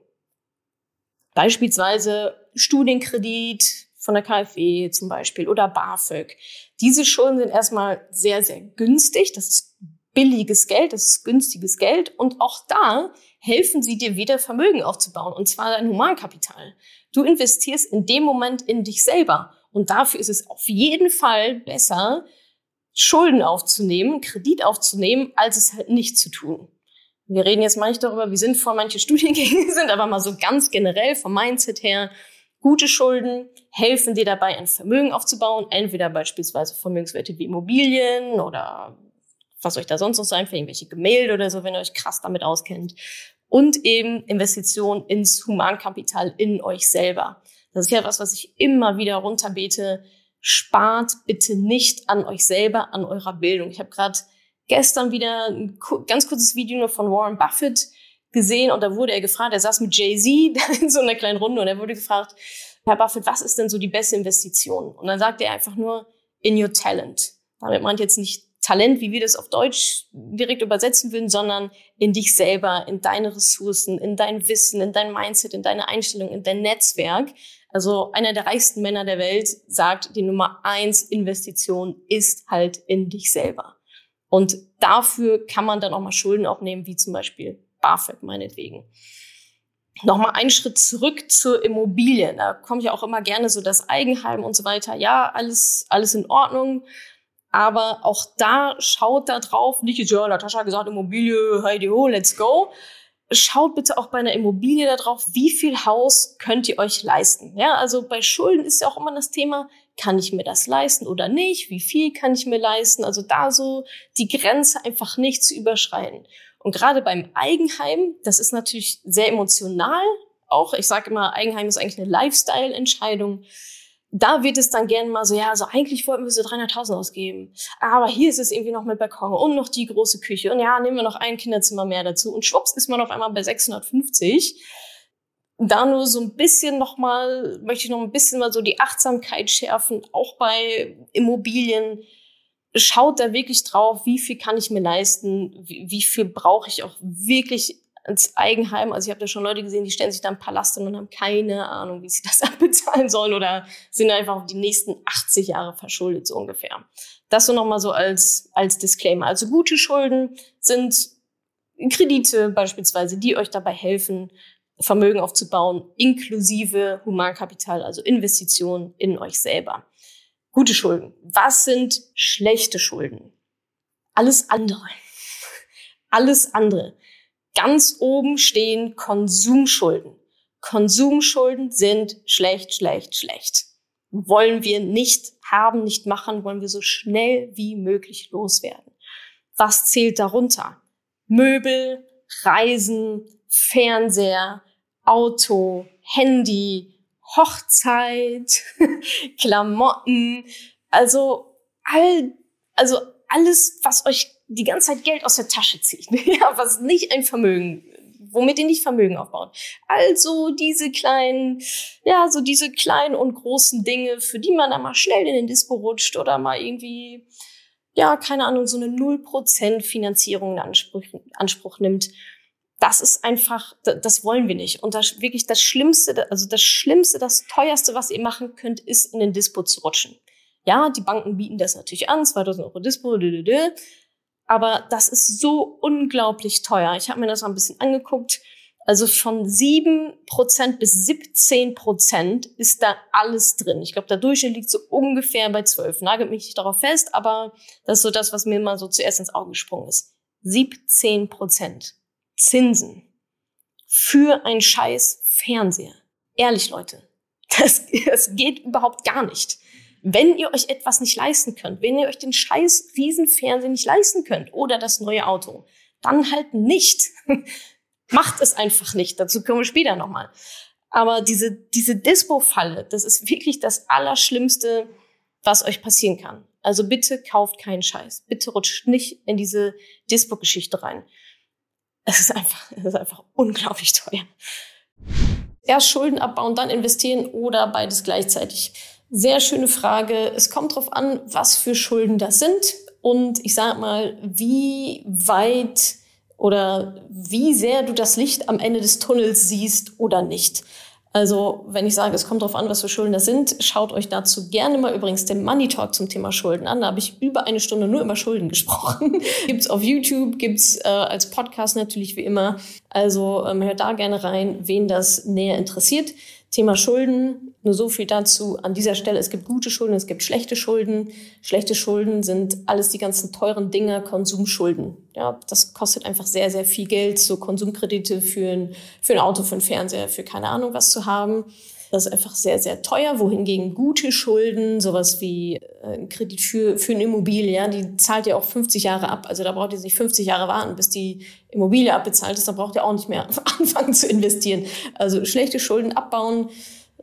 Beispielsweise Studienkredit, von der KfW zum Beispiel oder BAföG. Diese Schulden sind erstmal sehr, sehr günstig. Das ist billiges Geld, das ist günstiges Geld. Und auch da helfen sie dir wieder Vermögen aufzubauen, und zwar dein Humankapital. Du investierst in dem Moment in dich selber. Und dafür ist es auf jeden Fall besser, Schulden aufzunehmen, Kredit aufzunehmen, als es halt nicht zu tun. Wir reden jetzt mal nicht darüber, wie sinnvoll manche Studiengänge sind, aber mal so ganz generell vom Mindset her, Gute Schulden helfen dir dabei, ein Vermögen aufzubauen, entweder beispielsweise Vermögenswerte wie Immobilien oder was euch da sonst noch sein, für irgendwelche Gemälde oder so, wenn ihr euch krass damit auskennt. Und eben Investitionen ins Humankapital in euch selber. Das ist ja was, was ich immer wieder runterbete. Spart bitte nicht an euch selber, an eurer Bildung. Ich habe gerade gestern wieder ein ganz kurzes Video nur von Warren Buffett gesehen und da wurde er gefragt, er saß mit Jay-Z in so einer kleinen Runde und er wurde gefragt, Herr Buffett, was ist denn so die beste Investition? Und dann sagt er einfach nur, in your talent. Damit meint jetzt nicht Talent, wie wir das auf Deutsch direkt übersetzen würden, sondern in dich selber, in deine Ressourcen, in dein Wissen, in dein Mindset, in deine Einstellung, in dein Netzwerk. Also einer der reichsten Männer der Welt sagt, die Nummer eins Investition ist halt in dich selber. Und dafür kann man dann auch mal Schulden aufnehmen, wie zum Beispiel BAföG meinetwegen. Nochmal einen Schritt zurück zur Immobilie. Da komme ich auch immer gerne so das Eigenheim und so weiter. Ja, alles, alles in Ordnung. Aber auch da schaut da drauf, nicht, ja, Natascha hat gesagt, Immobilie, heidi ho, let's go. Schaut bitte auch bei einer Immobilie da drauf, wie viel Haus könnt ihr euch leisten? Ja, also bei Schulden ist ja auch immer das Thema, kann ich mir das leisten oder nicht? Wie viel kann ich mir leisten? Also da so die Grenze einfach nicht zu überschreiten. Und gerade beim Eigenheim, das ist natürlich sehr emotional auch. Ich sage immer, Eigenheim ist eigentlich eine Lifestyle-Entscheidung. Da wird es dann gerne mal so, ja, also eigentlich wollten wir so 300.000 ausgeben. Aber hier ist es irgendwie noch mit Balkon und noch die große Küche. Und ja, nehmen wir noch ein Kinderzimmer mehr dazu. Und schwupps ist man auf einmal bei 650. Da nur so ein bisschen nochmal, möchte ich noch ein bisschen mal so die Achtsamkeit schärfen, auch bei Immobilien schaut da wirklich drauf, wie viel kann ich mir leisten, wie, wie viel brauche ich auch wirklich ins Eigenheim. Also ich habe da schon Leute gesehen, die stellen sich da einen Palast und haben keine Ahnung, wie sie das abbezahlen sollen oder sind einfach auf die nächsten 80 Jahre verschuldet, so ungefähr. Das so nochmal so als, als Disclaimer. Also gute Schulden sind Kredite beispielsweise, die euch dabei helfen, Vermögen aufzubauen, inklusive Humankapital, also Investitionen in euch selber. Gute Schulden. Was sind schlechte Schulden? Alles andere. Alles andere. Ganz oben stehen Konsumschulden. Konsumschulden sind schlecht, schlecht, schlecht. wollen wir nicht haben, nicht machen, wollen wir so schnell wie möglich loswerden. Was zählt darunter? Möbel, Reisen, Fernseher, Auto, Handy, Hochzeit, Klamotten, also all, also alles, was euch die ganze Zeit Geld aus der Tasche zieht, ja, was nicht ein Vermögen, womit ihr nicht Vermögen aufbaut. Also diese kleinen, ja, so diese kleinen und großen Dinge, für die man dann mal schnell in den Dispo rutscht oder mal irgendwie, ja, keine Ahnung, so eine 0% Finanzierung in Anspruch, Anspruch nimmt. Das ist einfach, das wollen wir nicht. Und das wirklich das Schlimmste, also das Schlimmste, das teuerste, was ihr machen könnt, ist in den Dispo zu rutschen. Ja, die Banken bieten das natürlich an, 2000 Euro Dispo, aber das ist so unglaublich teuer. Ich habe mir das mal ein bisschen angeguckt. Also von 7% bis 17% ist da alles drin. Ich glaube, der Durchschnitt liegt so ungefähr bei 12. Nagelt mich nicht darauf fest, aber das ist so das, was mir mal so zuerst ins Auge gesprungen ist. 17% Zinsen für ein scheiß Fernseher. Ehrlich, Leute. Das, das geht überhaupt gar nicht. Wenn ihr euch etwas nicht leisten könnt, wenn ihr euch den scheiß Riesenfernseher nicht leisten könnt oder das neue Auto, dann halt nicht. Macht es einfach nicht. Dazu kommen wir später nochmal. Aber diese, diese Dispo-Falle, das ist wirklich das Allerschlimmste, was euch passieren kann. Also bitte kauft keinen Scheiß. Bitte rutscht nicht in diese Dispo-Geschichte rein. Es ist einfach, es ist einfach unglaublich teuer. Erst Schulden abbauen, dann investieren oder beides gleichzeitig. Sehr schöne Frage. Es kommt darauf an, was für Schulden das sind und ich sag mal, wie weit oder wie sehr du das Licht am Ende des Tunnels siehst oder nicht. Also, wenn ich sage, es kommt darauf an, was für Schulden das sind, schaut euch dazu gerne mal übrigens den Money Talk zum Thema Schulden an. Da habe ich über eine Stunde nur über Schulden gesprochen. gibt's auf YouTube, gibt's äh, als Podcast natürlich wie immer. Also ähm, hört da gerne rein, wen das näher interessiert. Thema Schulden, nur so viel dazu an dieser Stelle. Es gibt gute Schulden, es gibt schlechte Schulden. Schlechte Schulden sind alles die ganzen teuren Dinger, Konsumschulden. Ja, das kostet einfach sehr, sehr viel Geld, so Konsumkredite für ein, für ein Auto, für ein Fernseher, für keine Ahnung was zu haben. Das ist einfach sehr, sehr teuer, wohingegen gute Schulden, sowas wie äh, ein Kredit für, für eine Immobilie, ja, die zahlt ihr auch 50 Jahre ab. Also da braucht ihr nicht 50 Jahre warten, bis die Immobilie abbezahlt ist. Da braucht ihr auch nicht mehr anfangen zu investieren. Also schlechte Schulden abbauen,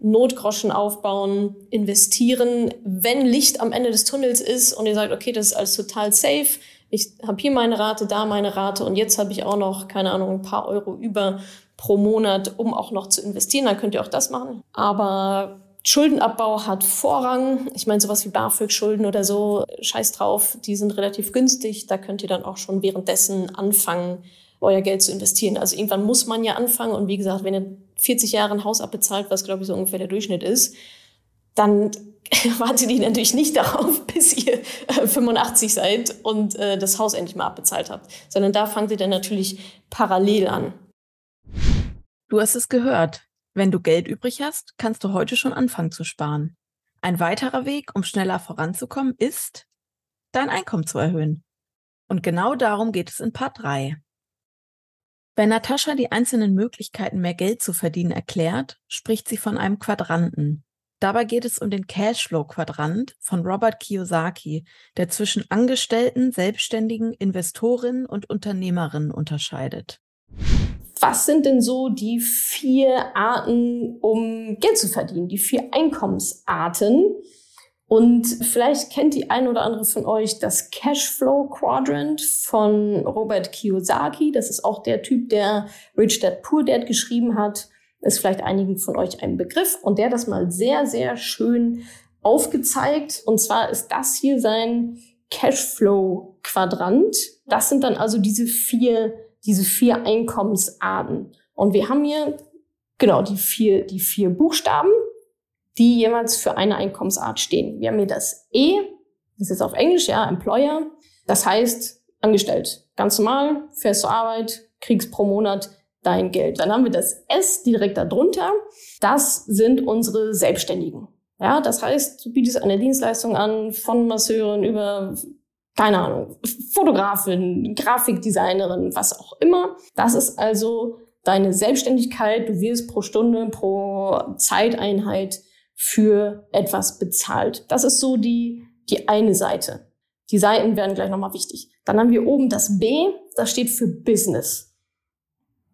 Notgroschen aufbauen, investieren. Wenn Licht am Ende des Tunnels ist und ihr sagt, okay, das ist alles total safe, ich habe hier meine Rate, da meine Rate und jetzt habe ich auch noch, keine Ahnung, ein paar Euro über, pro Monat, um auch noch zu investieren. Dann könnt ihr auch das machen. Aber Schuldenabbau hat Vorrang. Ich meine, sowas wie BAföG-Schulden oder so, scheiß drauf, die sind relativ günstig. Da könnt ihr dann auch schon währenddessen anfangen, euer Geld zu investieren. Also irgendwann muss man ja anfangen. Und wie gesagt, wenn ihr 40 Jahre ein Haus abbezahlt, was glaube ich so ungefähr der Durchschnitt ist, dann wartet ihr natürlich nicht darauf, bis ihr 85 seid und äh, das Haus endlich mal abbezahlt habt, sondern da fangt ihr dann natürlich parallel an. Du hast es gehört. Wenn du Geld übrig hast, kannst du heute schon anfangen zu sparen. Ein weiterer Weg, um schneller voranzukommen, ist, dein Einkommen zu erhöhen. Und genau darum geht es in Part 3. Wenn Natascha die einzelnen Möglichkeiten, mehr Geld zu verdienen, erklärt, spricht sie von einem Quadranten. Dabei geht es um den Cashflow-Quadrant von Robert Kiyosaki, der zwischen Angestellten, Selbstständigen, Investorinnen und Unternehmerinnen unterscheidet was sind denn so die vier Arten, um Geld zu verdienen, die vier Einkommensarten? Und vielleicht kennt die ein oder andere von euch das Cashflow Quadrant von Robert Kiyosaki. Das ist auch der Typ, der Rich Dad Poor Dad geschrieben hat. Ist vielleicht einigen von euch ein Begriff. Und der hat das mal sehr, sehr schön aufgezeigt. Und zwar ist das hier sein Cashflow Quadrant. Das sind dann also diese vier diese vier Einkommensarten. Und wir haben hier genau die vier, die vier Buchstaben, die jeweils für eine Einkommensart stehen. Wir haben hier das E, das ist auf Englisch, ja, Employer. Das heißt, angestellt. Ganz normal, fährst zur Arbeit, kriegst pro Monat dein Geld. Dann haben wir das S direkt darunter. Das sind unsere Selbstständigen. Ja, das heißt, du bietest eine Dienstleistung an von Masseuren über keine Ahnung, Fotografin, Grafikdesignerin, was auch immer. Das ist also deine Selbstständigkeit. Du wirst pro Stunde, pro Zeiteinheit für etwas bezahlt. Das ist so die, die eine Seite. Die Seiten werden gleich nochmal wichtig. Dann haben wir oben das B, das steht für Business.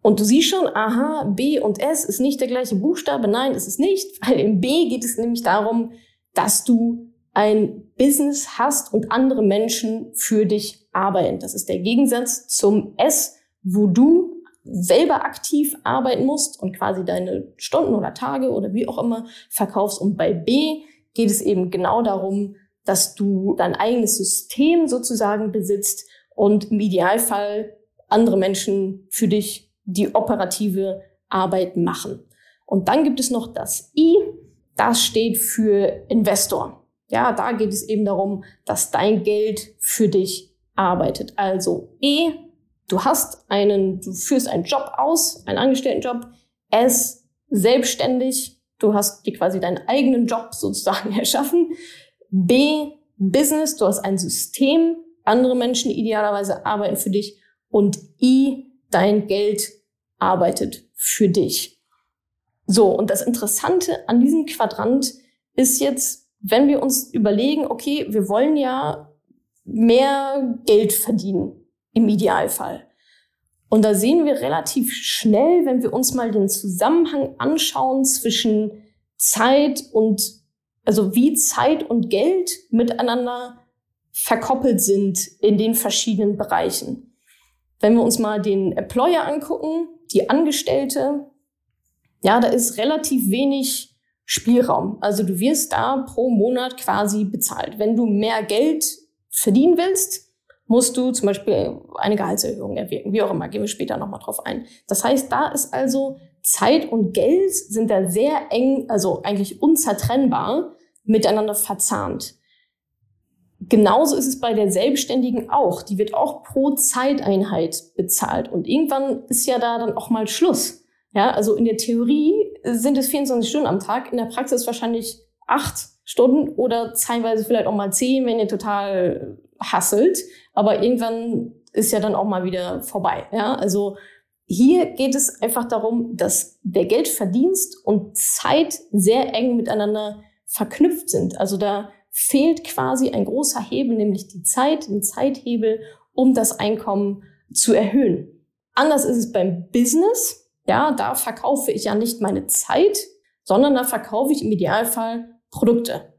Und du siehst schon, aha, B und S ist nicht der gleiche Buchstabe. Nein, ist es nicht, weil im B geht es nämlich darum, dass du ein Business hast und andere Menschen für dich arbeiten. Das ist der Gegensatz zum S, wo du selber aktiv arbeiten musst und quasi deine Stunden oder Tage oder wie auch immer verkaufst. Und bei B geht es eben genau darum, dass du dein eigenes System sozusagen besitzt und im Idealfall andere Menschen für dich die operative Arbeit machen. Und dann gibt es noch das I, das steht für Investor. Ja, da geht es eben darum, dass dein Geld für dich arbeitet. Also E, du hast einen, du führst einen Job aus, einen Angestelltenjob. S, selbstständig, du hast dir quasi deinen eigenen Job sozusagen erschaffen. B, Business, du hast ein System, andere Menschen idealerweise arbeiten für dich. Und I, dein Geld arbeitet für dich. So, und das Interessante an diesem Quadrant ist jetzt, wenn wir uns überlegen, okay, wir wollen ja mehr Geld verdienen, im Idealfall. Und da sehen wir relativ schnell, wenn wir uns mal den Zusammenhang anschauen zwischen Zeit und, also wie Zeit und Geld miteinander verkoppelt sind in den verschiedenen Bereichen. Wenn wir uns mal den Employer angucken, die Angestellte, ja, da ist relativ wenig Spielraum. Also du wirst da pro Monat quasi bezahlt. Wenn du mehr Geld verdienen willst, musst du zum Beispiel eine Gehaltserhöhung erwirken, wie auch immer, gehen wir später nochmal drauf ein. Das heißt, da ist also Zeit und Geld sind da sehr eng, also eigentlich unzertrennbar miteinander verzahnt. Genauso ist es bei der Selbstständigen auch. Die wird auch pro Zeiteinheit bezahlt. Und irgendwann ist ja da dann auch mal Schluss. Ja, also in der Theorie sind es 24 Stunden am Tag, in der Praxis wahrscheinlich acht Stunden oder teilweise vielleicht auch mal zehn, wenn ihr total hasselt. Aber irgendwann ist ja dann auch mal wieder vorbei. Ja, also hier geht es einfach darum, dass der Geldverdienst und Zeit sehr eng miteinander verknüpft sind. Also da fehlt quasi ein großer Hebel, nämlich die Zeit, den Zeithebel, um das Einkommen zu erhöhen. Anders ist es beim Business. Ja, da verkaufe ich ja nicht meine Zeit, sondern da verkaufe ich im Idealfall Produkte.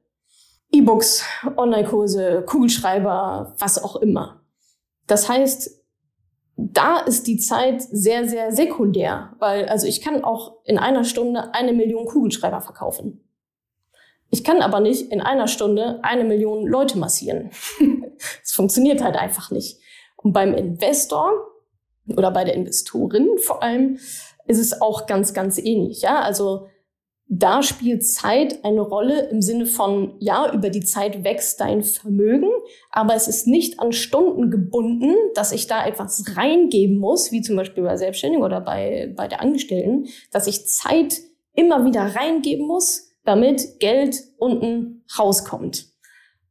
E-Books, Online-Kurse, Kugelschreiber, was auch immer. Das heißt, da ist die Zeit sehr, sehr sekundär, weil also ich kann auch in einer Stunde eine Million Kugelschreiber verkaufen. Ich kann aber nicht in einer Stunde eine Million Leute massieren. Es funktioniert halt einfach nicht. Und beim Investor oder bei der Investorin vor allem ist es auch ganz, ganz ähnlich. Ja, also da spielt Zeit eine Rolle im Sinne von, ja, über die Zeit wächst dein Vermögen, aber es ist nicht an Stunden gebunden, dass ich da etwas reingeben muss, wie zum Beispiel bei Selbstständigen oder bei, bei der Angestellten, dass ich Zeit immer wieder reingeben muss, damit Geld unten rauskommt.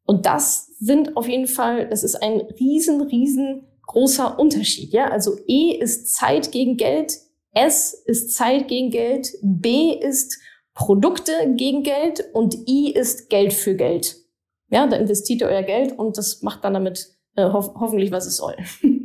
Und das sind auf jeden Fall, das ist ein riesen, riesen großer Unterschied. Ja, also E ist Zeit gegen Geld, S ist Zeit gegen Geld, B ist Produkte gegen Geld und I ist Geld für Geld. Ja, da investiert ihr euer Geld und das macht dann damit äh, ho hoffentlich, was es soll.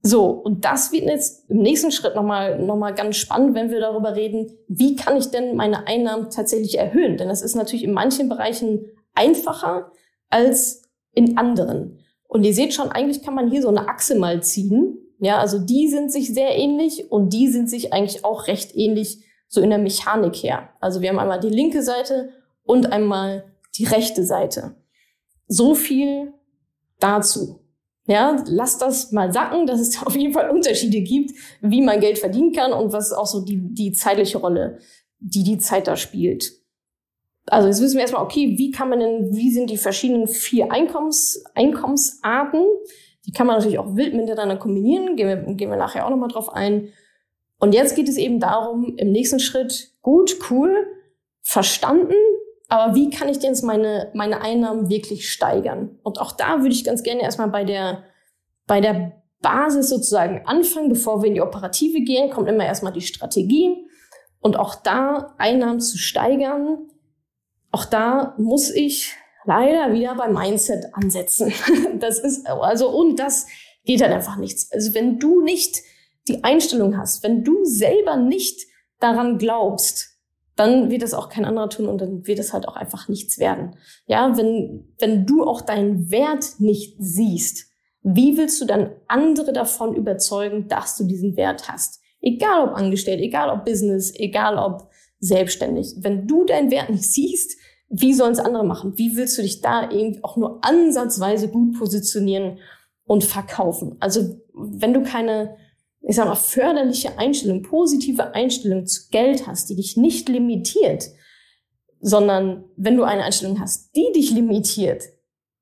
So, und das wird jetzt im nächsten Schritt nochmal noch mal ganz spannend, wenn wir darüber reden, wie kann ich denn meine Einnahmen tatsächlich erhöhen? Denn das ist natürlich in manchen Bereichen einfacher als in anderen. Und ihr seht schon, eigentlich kann man hier so eine Achse mal ziehen. Ja, also die sind sich sehr ähnlich und die sind sich eigentlich auch recht ähnlich so in der Mechanik her. Also wir haben einmal die linke Seite und einmal die rechte Seite. So viel dazu. Ja, lass das mal sacken, dass es auf jeden Fall Unterschiede gibt, wie man Geld verdienen kann und was auch so die, die zeitliche Rolle, die die Zeit da spielt. Also jetzt wissen wir erstmal, okay, wie kann man denn, wie sind die verschiedenen vier Einkommens, Einkommensarten? Die kann man natürlich auch wild miteinander kombinieren, gehen wir, gehen wir nachher auch nochmal drauf ein. Und jetzt geht es eben darum, im nächsten Schritt, gut, cool, verstanden, aber wie kann ich denn jetzt meine, meine Einnahmen wirklich steigern? Und auch da würde ich ganz gerne erstmal bei der, bei der Basis sozusagen anfangen, bevor wir in die Operative gehen, kommt immer erstmal die Strategie. Und auch da Einnahmen zu steigern, auch da muss ich leider wieder beim Mindset ansetzen. Das ist, also, und das geht dann einfach nichts. Also, wenn du nicht die Einstellung hast, wenn du selber nicht daran glaubst, dann wird es auch kein anderer tun und dann wird es halt auch einfach nichts werden. Ja, wenn, wenn du auch deinen Wert nicht siehst, wie willst du dann andere davon überzeugen, dass du diesen Wert hast? Egal ob angestellt, egal ob Business, egal ob selbstständig. Wenn du deinen Wert nicht siehst, wie sollen es andere machen? Wie willst du dich da irgendwie auch nur ansatzweise gut positionieren und verkaufen? Also wenn du keine ich sag mal, förderliche Einstellung, positive Einstellung zu Geld hast, die dich nicht limitiert, sondern wenn du eine Einstellung hast, die dich limitiert,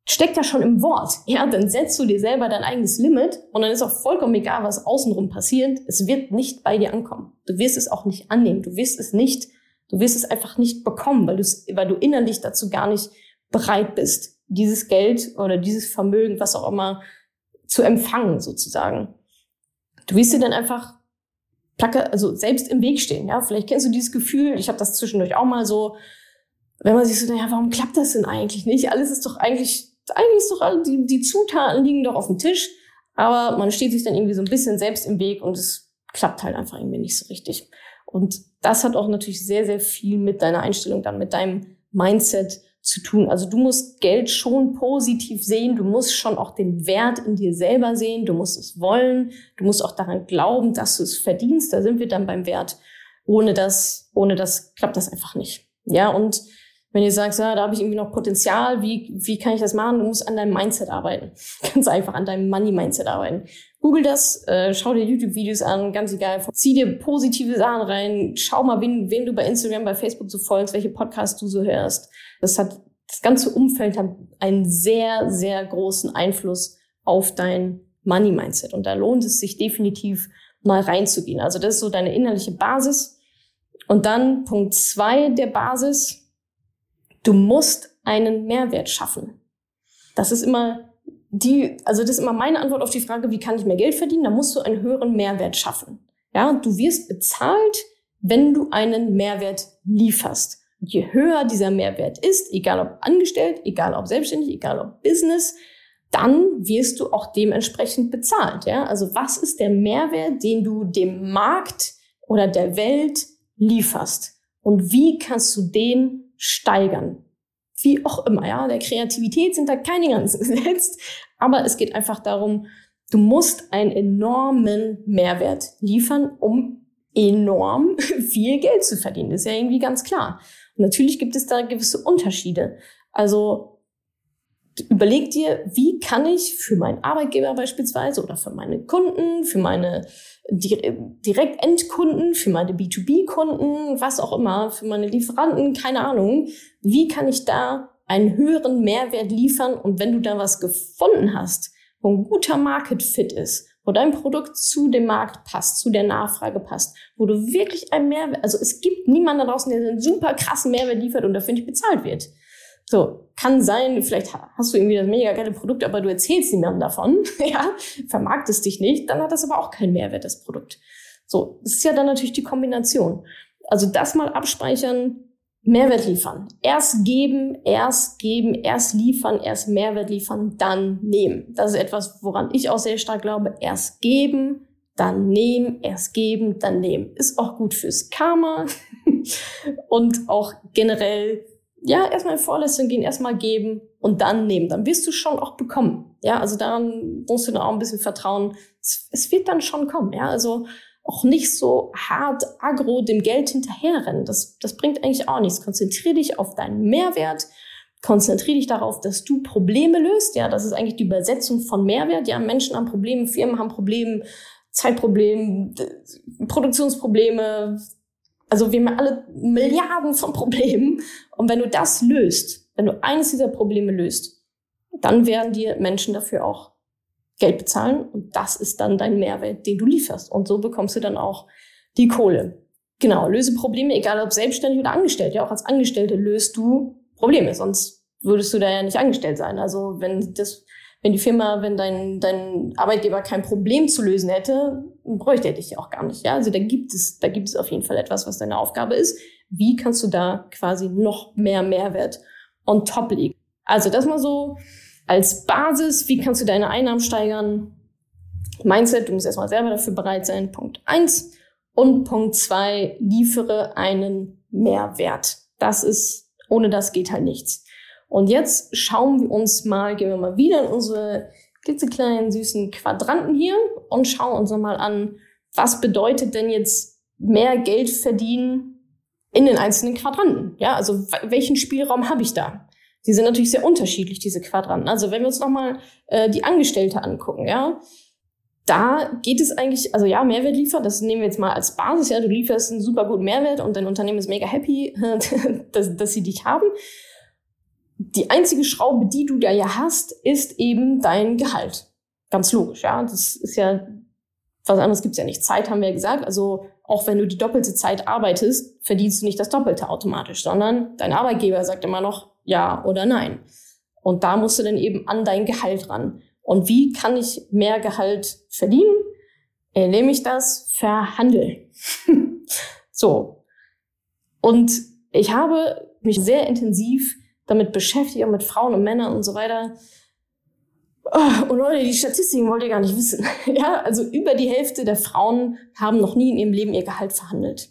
steckt ja schon im Wort. Ja, dann setzt du dir selber dein eigenes Limit und dann ist auch vollkommen egal, was außenrum passiert. Es wird nicht bei dir ankommen. Du wirst es auch nicht annehmen. Du wirst es nicht, du wirst es einfach nicht bekommen, weil du weil du innerlich dazu gar nicht bereit bist, dieses Geld oder dieses Vermögen, was auch immer, zu empfangen sozusagen du wirst dir dann einfach Placke, also selbst im Weg stehen. Ja, vielleicht kennst du dieses Gefühl. Ich habe das zwischendurch auch mal so, wenn man sich so, naja, warum klappt das denn eigentlich nicht? Alles ist doch eigentlich, eigentlich ist doch die, die Zutaten liegen doch auf dem Tisch, aber man steht sich dann irgendwie so ein bisschen selbst im Weg und es klappt halt einfach irgendwie nicht so richtig. Und das hat auch natürlich sehr, sehr viel mit deiner Einstellung dann, mit deinem Mindset zu tun. Also du musst Geld schon positiv sehen, du musst schon auch den Wert in dir selber sehen, du musst es wollen, du musst auch daran glauben, dass du es verdienst. Da sind wir dann beim Wert. Ohne das, ohne das klappt das einfach nicht. Ja, und wenn ihr sagt, ja, da habe ich irgendwie noch Potenzial, wie, wie kann ich das machen? Du musst an deinem Mindset arbeiten. Ganz einfach an deinem Money-Mindset arbeiten. Google das, äh, schau dir YouTube-Videos an, ganz egal. Zieh dir positive Sachen rein, schau mal, wen, wen du bei Instagram, bei Facebook so folgst, welche Podcasts du so hörst. Das hat, das ganze Umfeld hat einen sehr, sehr großen Einfluss auf dein Money-Mindset. Und da lohnt es sich definitiv mal reinzugehen. Also das ist so deine innerliche Basis. Und dann Punkt zwei der Basis. Du musst einen Mehrwert schaffen. Das ist immer die, also das ist immer meine Antwort auf die Frage, wie kann ich mehr Geld verdienen? Da musst du einen höheren Mehrwert schaffen. Ja, du wirst bezahlt, wenn du einen Mehrwert lieferst. je höher dieser Mehrwert ist, egal ob angestellt, egal ob selbstständig, egal ob Business, dann wirst du auch dementsprechend bezahlt. Ja? Also was ist der Mehrwert, den du dem Markt oder der Welt lieferst? Und wie kannst du den steigern? Wie auch immer, ja. Der Kreativität sind da keine Grenzen gesetzt. Aber es geht einfach darum, du musst einen enormen Mehrwert liefern, um enorm viel Geld zu verdienen. Das ist ja irgendwie ganz klar. Und natürlich gibt es da gewisse Unterschiede. Also überleg dir, wie kann ich für meinen Arbeitgeber beispielsweise oder für meine Kunden, für meine Direktendkunden, für meine B2B-Kunden, was auch immer, für meine Lieferanten, keine Ahnung, wie kann ich da einen höheren Mehrwert liefern und wenn du da was gefunden hast, wo ein guter Market Fit ist, wo dein Produkt zu dem Markt passt, zu der Nachfrage passt, wo du wirklich einen Mehrwert, also es gibt niemanden da draußen, der einen super krassen Mehrwert liefert und dafür nicht bezahlt wird. So, kann sein, vielleicht hast du irgendwie das mega geile Produkt, aber du erzählst niemandem davon, ja, vermarktest dich nicht, dann hat das aber auch keinen Mehrwert, das Produkt. So, das ist ja dann natürlich die Kombination. Also das mal abspeichern, Mehrwert liefern. Erst geben, erst geben, erst liefern, erst Mehrwert liefern, dann nehmen. Das ist etwas, woran ich auch sehr stark glaube. Erst geben, dann nehmen, erst geben, dann nehmen. Ist auch gut fürs Karma und auch generell ja, erstmal in Vorleistung gehen, erstmal geben und dann nehmen. Dann wirst du schon auch bekommen. Ja, also daran musst du dann auch ein bisschen vertrauen. Es, es wird dann schon kommen. Ja, also auch nicht so hart agro dem Geld hinterherrennen. Das, das bringt eigentlich auch nichts. Konzentriere dich auf deinen Mehrwert. Konzentriere dich darauf, dass du Probleme löst. Ja, das ist eigentlich die Übersetzung von Mehrwert. Ja, Menschen haben Probleme, Firmen haben Probleme, Zeitprobleme, Produktionsprobleme, also wir haben alle Milliarden von Problemen. Und wenn du das löst, wenn du eines dieser Probleme löst, dann werden dir Menschen dafür auch Geld bezahlen. Und das ist dann dein Mehrwert, den du lieferst. Und so bekommst du dann auch die Kohle. Genau, löse Probleme, egal ob selbstständig oder angestellt. Ja, auch als Angestellte löst du Probleme, sonst würdest du da ja nicht angestellt sein. Also wenn das wenn die Firma, wenn dein, dein Arbeitgeber kein Problem zu lösen hätte, bräuchte er dich ja auch gar nicht. Ja? Also da gibt es, da gibt es auf jeden Fall etwas, was deine Aufgabe ist. Wie kannst du da quasi noch mehr Mehrwert on top legen? Also das mal so als Basis. Wie kannst du deine Einnahmen steigern? Mindset, du musst erstmal selber dafür bereit sein. Punkt eins. Und Punkt zwei, liefere einen Mehrwert. Das ist, ohne das geht halt nichts. Und jetzt schauen wir uns mal, gehen wir mal wieder in unsere klitzekleinen süßen Quadranten hier und schauen uns nochmal an, was bedeutet denn jetzt mehr Geld verdienen in den einzelnen Quadranten? Ja, also welchen Spielraum habe ich da? Die sind natürlich sehr unterschiedlich, diese Quadranten. Also wenn wir uns nochmal äh, die Angestellte angucken, ja, da geht es eigentlich, also ja, Mehrwert liefern, das nehmen wir jetzt mal als Basis, ja, du lieferst einen super guten Mehrwert und dein Unternehmen ist mega happy, dass, dass sie dich haben die einzige Schraube, die du da ja hast, ist eben dein Gehalt. Ganz logisch, ja. Das ist ja, was anderes gibt's ja nicht. Zeit haben wir ja gesagt. Also auch wenn du die doppelte Zeit arbeitest, verdienst du nicht das Doppelte automatisch, sondern dein Arbeitgeber sagt immer noch ja oder nein. Und da musst du dann eben an dein Gehalt ran. Und wie kann ich mehr Gehalt verdienen? Indem ich das verhandle. so. Und ich habe mich sehr intensiv damit beschäftigt, auch mit Frauen und Männern und so weiter. Oh, und Leute, die Statistiken wollt ihr gar nicht wissen. Ja, also über die Hälfte der Frauen haben noch nie in ihrem Leben ihr Gehalt verhandelt.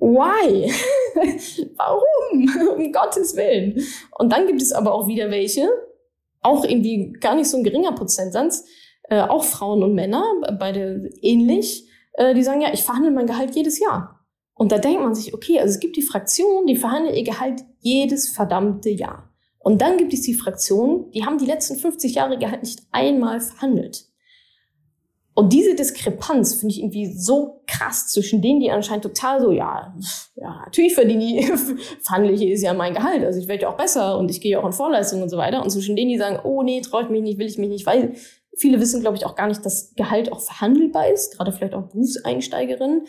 Why? Warum? um Gottes Willen. Und dann gibt es aber auch wieder welche, auch irgendwie gar nicht so ein geringer Prozentsatz, äh, auch Frauen und Männer, beide ähnlich, äh, die sagen, ja, ich verhandle mein Gehalt jedes Jahr. Und da denkt man sich, okay, also es gibt die Fraktion, die verhandeln ihr Gehalt jedes verdammte Jahr. Und dann gibt es die Fraktion, die haben die letzten 50 Jahre Gehalt nicht einmal verhandelt. Und diese Diskrepanz finde ich irgendwie so krass zwischen denen, die anscheinend total so, ja, ja, natürlich verdiene ich, verhandle ich jedes Jahr mein Gehalt. Also ich werde ja auch besser und ich gehe auch in Vorleistungen und so weiter. Und zwischen denen, die sagen, oh nee, traut mich nicht, will ich mich nicht, weil viele wissen, glaube ich, auch gar nicht, dass Gehalt auch verhandelbar ist, gerade vielleicht auch Berufseinsteigerinnen.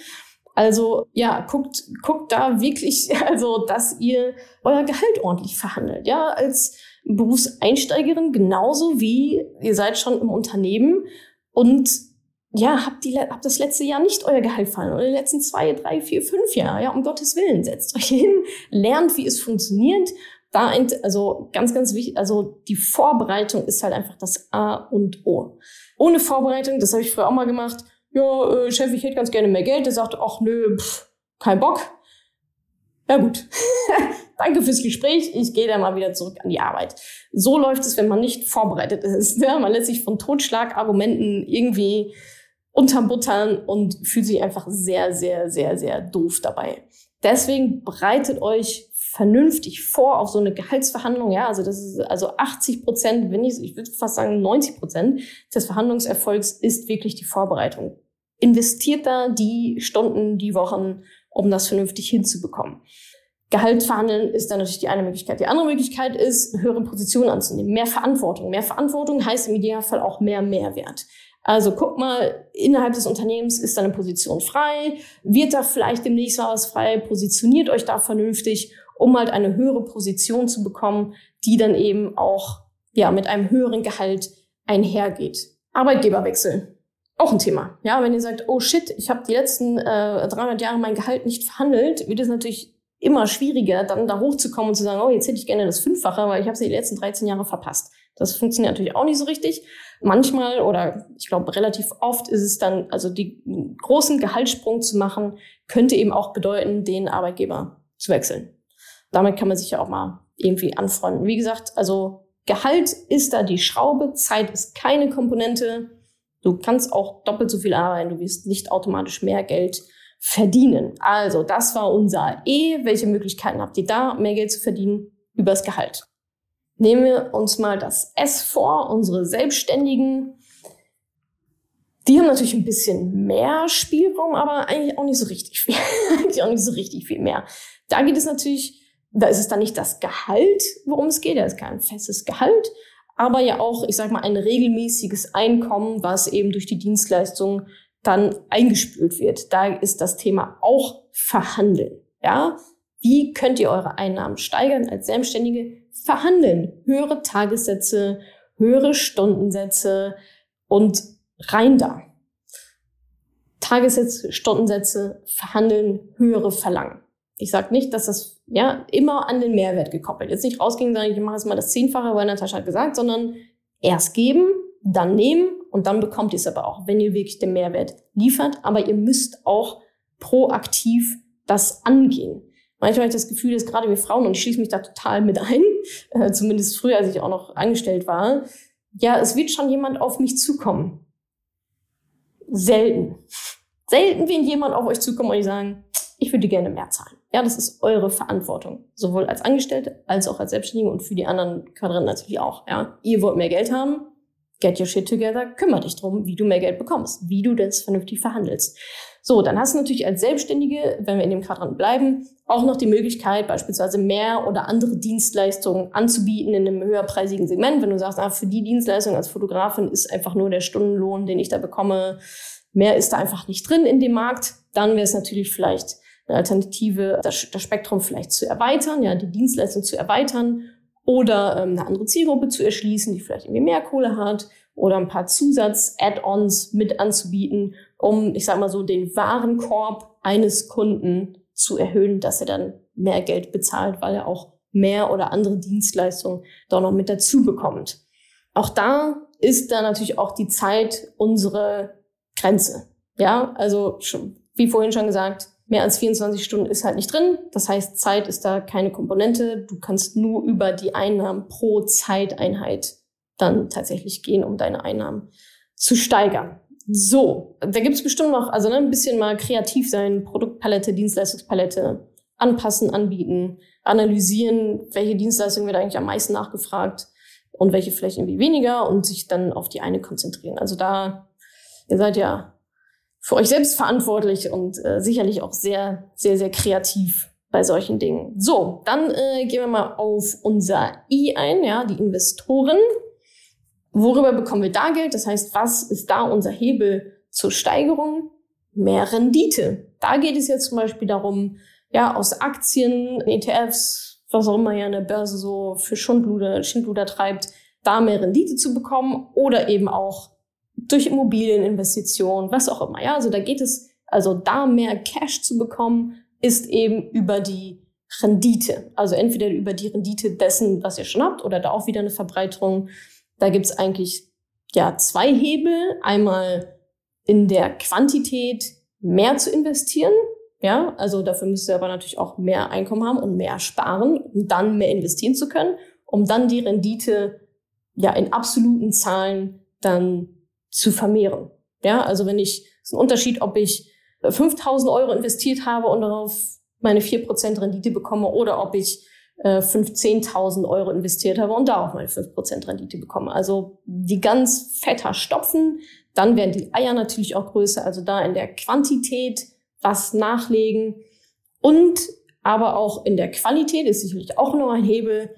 Also ja, guckt, guckt da wirklich, also dass ihr euer Gehalt ordentlich verhandelt. Ja, als Berufseinsteigerin genauso wie ihr seid schon im Unternehmen und ja, habt, die, habt das letzte Jahr nicht euer Gehalt verhandelt oder die letzten zwei, drei, vier, fünf Jahre. Ja, um Gottes Willen, setzt euch hin, lernt, wie es funktioniert. Da, also ganz, ganz wichtig, also die Vorbereitung ist halt einfach das A und O. Ohne Vorbereitung, das habe ich früher auch mal gemacht, ja, äh, Chef, ich hätte ganz gerne mehr Geld. Der sagt, ach nö, pff, kein Bock. Ja gut, danke fürs Gespräch. Ich gehe dann mal wieder zurück an die Arbeit. So läuft es, wenn man nicht vorbereitet ist. Ja, man lässt sich von Totschlagargumenten irgendwie unterbuttern und fühlt sich einfach sehr, sehr, sehr, sehr doof dabei. Deswegen bereitet euch vernünftig vor auf so eine Gehaltsverhandlung. Ja, also das ist also 80 Prozent, wenn ich, ich würde fast sagen 90 Prozent des Verhandlungserfolgs ist wirklich die Vorbereitung. Investiert da die Stunden, die Wochen, um das vernünftig hinzubekommen. Gehalt verhandeln ist dann natürlich die eine Möglichkeit. Die andere Möglichkeit ist, höhere Positionen anzunehmen, mehr Verantwortung. Mehr Verantwortung heißt im Idealfall auch mehr Mehrwert. Also guck mal, innerhalb des Unternehmens ist da eine Position frei, wird da vielleicht demnächst mal was frei, positioniert euch da vernünftig um halt eine höhere Position zu bekommen, die dann eben auch ja mit einem höheren Gehalt einhergeht. Arbeitgeberwechsel. Auch ein Thema. Ja, wenn ihr sagt, oh shit, ich habe die letzten äh, 300 Jahre mein Gehalt nicht verhandelt, wird es natürlich immer schwieriger, dann da hochzukommen und zu sagen, oh, jetzt hätte ich gerne das Fünffache, weil ich habe sie die letzten 13 Jahre verpasst. Das funktioniert natürlich auch nicht so richtig. Manchmal oder ich glaube relativ oft ist es dann, also die großen Gehaltssprung zu machen, könnte eben auch bedeuten, den Arbeitgeber zu wechseln damit kann man sich ja auch mal irgendwie anfreunden. Wie gesagt, also Gehalt ist da die Schraube, Zeit ist keine Komponente. Du kannst auch doppelt so viel arbeiten, du wirst nicht automatisch mehr Geld verdienen. Also, das war unser E. Welche Möglichkeiten habt ihr da, mehr Geld zu verdienen? Übers Gehalt. Nehmen wir uns mal das S vor, unsere Selbstständigen. Die haben natürlich ein bisschen mehr Spielraum, aber eigentlich auch nicht so richtig viel. eigentlich auch nicht so richtig viel mehr. Da geht es natürlich da ist es dann nicht das Gehalt, worum es geht, da ist kein festes Gehalt, aber ja auch, ich sag mal, ein regelmäßiges Einkommen, was eben durch die Dienstleistung dann eingespült wird. Da ist das Thema auch verhandeln. Ja, wie könnt ihr eure Einnahmen steigern als Selbstständige? Verhandeln, höhere Tagessätze, höhere Stundensätze und rein da. Tagessätze, Stundensätze verhandeln, höhere verlangen. Ich sage nicht, dass das ja immer an den Mehrwert gekoppelt ist. Nicht rausgehen sagen, ich mache jetzt mal das Zehnfache, weil Natascha hat gesagt, sondern erst geben, dann nehmen und dann bekommt ihr es aber auch, wenn ihr wirklich den Mehrwert liefert. Aber ihr müsst auch proaktiv das angehen. Manchmal habe ich das Gefühl, dass gerade wir Frauen, und ich schließe mich da total mit ein, äh, zumindest früher, als ich auch noch angestellt war, ja, es wird schon jemand auf mich zukommen. Selten. Selten wird jemand auf euch zukommen und euch sagen, ich würde gerne mehr zahlen. Ja, das ist eure Verantwortung. Sowohl als Angestellte als auch als Selbstständige und für die anderen Quadranten natürlich auch. Ja, ihr wollt mehr Geld haben. Get your shit together. Kümmere dich drum, wie du mehr Geld bekommst, wie du das vernünftig verhandelst. So, dann hast du natürlich als Selbstständige, wenn wir in dem Quadrant bleiben, auch noch die Möglichkeit, beispielsweise mehr oder andere Dienstleistungen anzubieten in einem höherpreisigen Segment. Wenn du sagst, ah, für die Dienstleistung als Fotografin ist einfach nur der Stundenlohn, den ich da bekomme, mehr ist da einfach nicht drin in dem Markt, dann wäre es natürlich vielleicht eine Alternative, das, das Spektrum vielleicht zu erweitern, ja, die Dienstleistung zu erweitern oder ähm, eine andere Zielgruppe zu erschließen, die vielleicht irgendwie mehr Kohle hat oder ein paar Zusatz-Add-ons mit anzubieten, um, ich sag mal so, den Warenkorb eines Kunden zu erhöhen, dass er dann mehr Geld bezahlt, weil er auch mehr oder andere Dienstleistungen doch noch mit dazu bekommt. Auch da ist da natürlich auch die Zeit unsere Grenze. Ja, also schon, wie vorhin schon gesagt, Mehr als 24 Stunden ist halt nicht drin. Das heißt, Zeit ist da keine Komponente. Du kannst nur über die Einnahmen pro Zeiteinheit dann tatsächlich gehen, um deine Einnahmen zu steigern. So, da gibt's bestimmt noch, also ne, ein bisschen mal kreativ sein, Produktpalette, Dienstleistungspalette, anpassen, anbieten, analysieren, welche Dienstleistung wird eigentlich am meisten nachgefragt und welche vielleicht irgendwie weniger und sich dann auf die eine konzentrieren. Also da, ihr seid ja für euch selbst verantwortlich und äh, sicherlich auch sehr, sehr, sehr kreativ bei solchen Dingen. So, dann äh, gehen wir mal auf unser I ein, ja, die Investoren. Worüber bekommen wir da Geld? Das heißt, was ist da unser Hebel zur Steigerung? Mehr Rendite. Da geht es jetzt zum Beispiel darum, ja, aus Aktien, ETFs, was auch immer ja an der Börse so für Schundluder, Schindluder treibt, da mehr Rendite zu bekommen oder eben auch durch Immobilieninvestitionen, was auch immer. Ja, also da geht es, also da mehr Cash zu bekommen, ist eben über die Rendite. Also entweder über die Rendite dessen, was ihr schon habt, oder da auch wieder eine Verbreiterung. Da gibt's eigentlich ja zwei Hebel. Einmal in der Quantität mehr zu investieren. Ja, also dafür müsst ihr aber natürlich auch mehr Einkommen haben und mehr sparen, um dann mehr investieren zu können, um dann die Rendite ja in absoluten Zahlen dann zu vermehren. Ja, also wenn ich, es ist ein Unterschied, ob ich 5000 Euro investiert habe und darauf meine 4% Rendite bekomme oder ob ich äh, 15.000 Euro investiert habe und da auch meine 5% Rendite bekomme. Also die ganz fetter stopfen, dann werden die Eier natürlich auch größer, also da in der Quantität was nachlegen und aber auch in der Qualität ist sicherlich auch noch ein Hebel,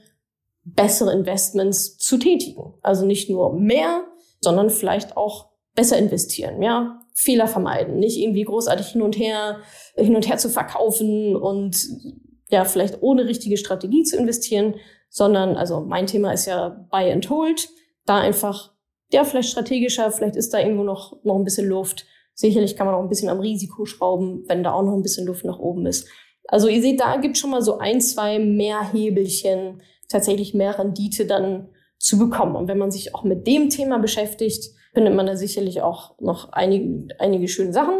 bessere Investments zu tätigen. Also nicht nur mehr, sondern vielleicht auch besser investieren, ja, Fehler vermeiden, nicht irgendwie großartig hin und her, hin und her zu verkaufen und ja, vielleicht ohne richtige Strategie zu investieren, sondern, also mein Thema ist ja Buy and Hold, da einfach, ja, vielleicht strategischer, vielleicht ist da irgendwo noch, noch ein bisschen Luft. Sicherlich kann man auch ein bisschen am Risiko schrauben, wenn da auch noch ein bisschen Luft nach oben ist. Also ihr seht, da gibt schon mal so ein, zwei mehr Hebelchen, tatsächlich mehr Rendite dann zu bekommen. Und wenn man sich auch mit dem Thema beschäftigt, findet man da sicherlich auch noch einige, einige schöne Sachen.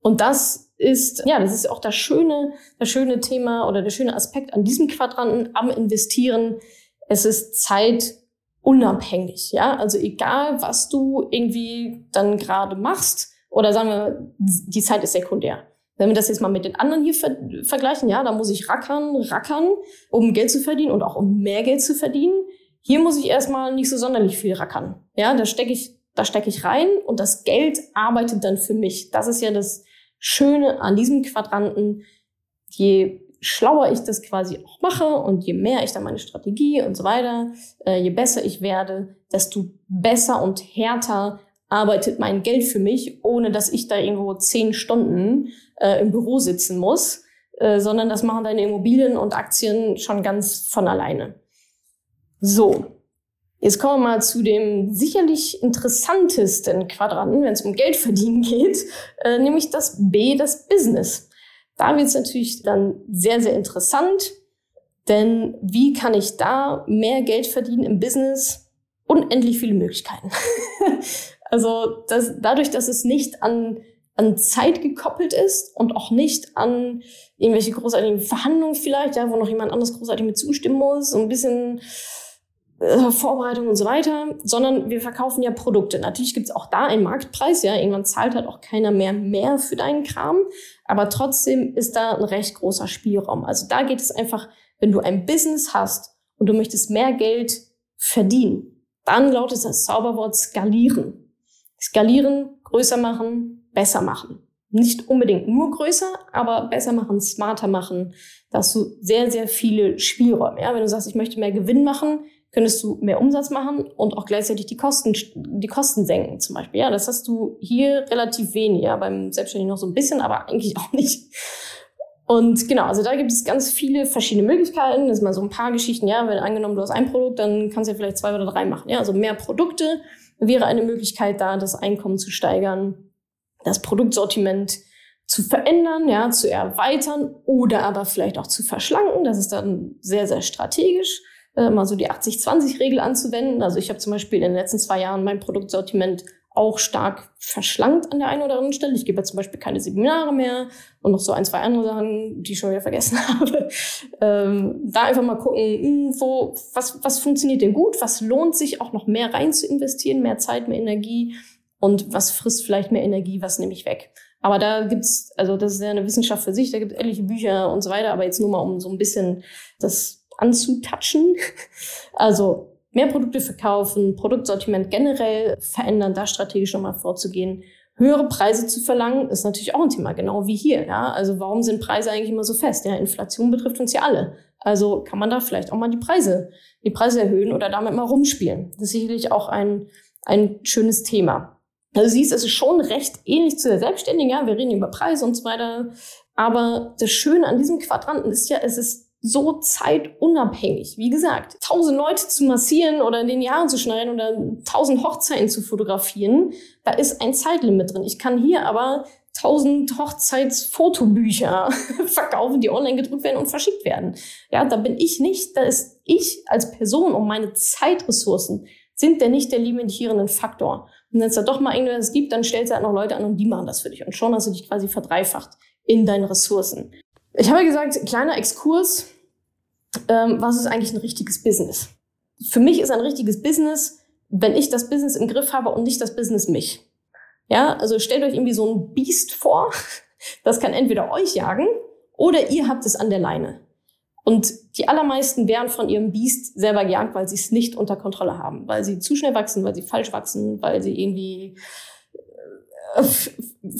Und das ist, ja, das ist auch das schöne, das schöne Thema oder der schöne Aspekt an diesem Quadranten am Investieren. Es ist zeitunabhängig, ja. Also egal, was du irgendwie dann gerade machst oder sagen wir, die Zeit ist sekundär. Wenn wir das jetzt mal mit den anderen hier ver vergleichen, ja, da muss ich rackern, rackern, um Geld zu verdienen und auch um mehr Geld zu verdienen. Hier muss ich erstmal nicht so sonderlich viel rackern. Ja, da stecke ich, da stecke ich rein und das Geld arbeitet dann für mich. Das ist ja das Schöne an diesem Quadranten. Je schlauer ich das quasi auch mache und je mehr ich dann meine Strategie und so weiter, äh, je besser ich werde, desto besser und härter arbeitet mein Geld für mich, ohne dass ich da irgendwo zehn Stunden äh, im Büro sitzen muss, äh, sondern das machen deine Immobilien und Aktien schon ganz von alleine. So, Jetzt kommen wir mal zu dem sicherlich interessantesten Quadranten, wenn es um Geld verdienen geht, äh, nämlich das B, das Business. Da wird es natürlich dann sehr, sehr interessant, denn wie kann ich da mehr Geld verdienen im Business? Unendlich viele Möglichkeiten. also das, dadurch, dass es nicht an, an Zeit gekoppelt ist und auch nicht an irgendwelche großartigen Verhandlungen vielleicht, ja, wo noch jemand anderes großartig mit zustimmen muss, so ein bisschen äh, Vorbereitung und so weiter, sondern wir verkaufen ja Produkte. Natürlich gibt es auch da einen Marktpreis, ja, irgendwann zahlt halt auch keiner mehr mehr für deinen Kram, aber trotzdem ist da ein recht großer Spielraum. Also da geht es einfach, wenn du ein Business hast und du möchtest mehr Geld verdienen, dann lautet das Zauberwort skalieren. Skalieren, größer machen, besser machen. Nicht unbedingt nur größer, aber besser machen, smarter machen. Da hast du sehr, sehr viele Spielräume. Ja, wenn du sagst, ich möchte mehr Gewinn machen, könntest du mehr Umsatz machen und auch gleichzeitig die Kosten, die Kosten senken zum Beispiel. Ja, das hast du hier relativ wenig, ja, beim Selbstständigen noch so ein bisschen, aber eigentlich auch nicht. Und genau, also da gibt es ganz viele verschiedene Möglichkeiten. Das sind mal so ein paar Geschichten, ja, wenn angenommen du hast ein Produkt, dann kannst du ja vielleicht zwei oder drei machen. Ja, also mehr Produkte wäre eine Möglichkeit da, das Einkommen zu steigern, das Produktsortiment zu verändern, ja, zu erweitern oder aber vielleicht auch zu verschlanken. Das ist dann sehr, sehr strategisch äh, mal so die 80-20-Regel anzuwenden. Also ich habe zum Beispiel in den letzten zwei Jahren mein Produktsortiment auch stark verschlankt an der einen oder anderen Stelle. Ich gebe jetzt zum Beispiel keine Seminare mehr und noch so ein, zwei andere Sachen, die ich schon wieder vergessen habe. Ähm, da einfach mal gucken, hm, wo, was, was funktioniert denn gut, was lohnt sich auch noch mehr rein zu investieren, mehr Zeit, mehr Energie und was frisst vielleicht mehr Energie, was nehme ich weg. Aber da gibt's, also das ist ja eine Wissenschaft für sich, da gibt es etliche Bücher und so weiter, aber jetzt nur mal um so ein bisschen das anzutatschen. Also mehr Produkte verkaufen, Produktsortiment generell verändern, da strategisch nochmal vorzugehen. Höhere Preise zu verlangen, ist natürlich auch ein Thema, genau wie hier. Ja? Also warum sind Preise eigentlich immer so fest? Ja, Inflation betrifft uns ja alle. Also kann man da vielleicht auch mal die Preise, die Preise erhöhen oder damit mal rumspielen. Das ist sicherlich auch ein, ein schönes Thema. Also siehst, es ist schon recht ähnlich zu der Selbstständigen. Ja, wir reden über Preise und so weiter. Aber das Schöne an diesem Quadranten ist ja, es ist so zeitunabhängig. Wie gesagt, tausend Leute zu massieren oder in den Jahren zu schneiden oder tausend Hochzeiten zu fotografieren, da ist ein Zeitlimit drin. Ich kann hier aber tausend Hochzeitsfotobücher verkaufen, die online gedruckt werden und verschickt werden. Ja, da bin ich nicht, da ist ich als Person und meine Zeitressourcen sind der nicht der limitierenden Faktor. Und wenn es da doch mal irgendwas gibt, dann stellst du halt noch Leute an und die machen das für dich. Und schon hast du dich quasi verdreifacht in deinen Ressourcen. Ich habe gesagt, kleiner Exkurs, ähm, was ist eigentlich ein richtiges Business? Für mich ist ein richtiges Business, wenn ich das Business im Griff habe und nicht das Business mich. Ja, also stellt euch irgendwie so ein Biest vor, das kann entweder euch jagen oder ihr habt es an der Leine. Und die allermeisten werden von ihrem Biest selber gejagt, weil sie es nicht unter Kontrolle haben, weil sie zu schnell wachsen, weil sie falsch wachsen, weil sie irgendwie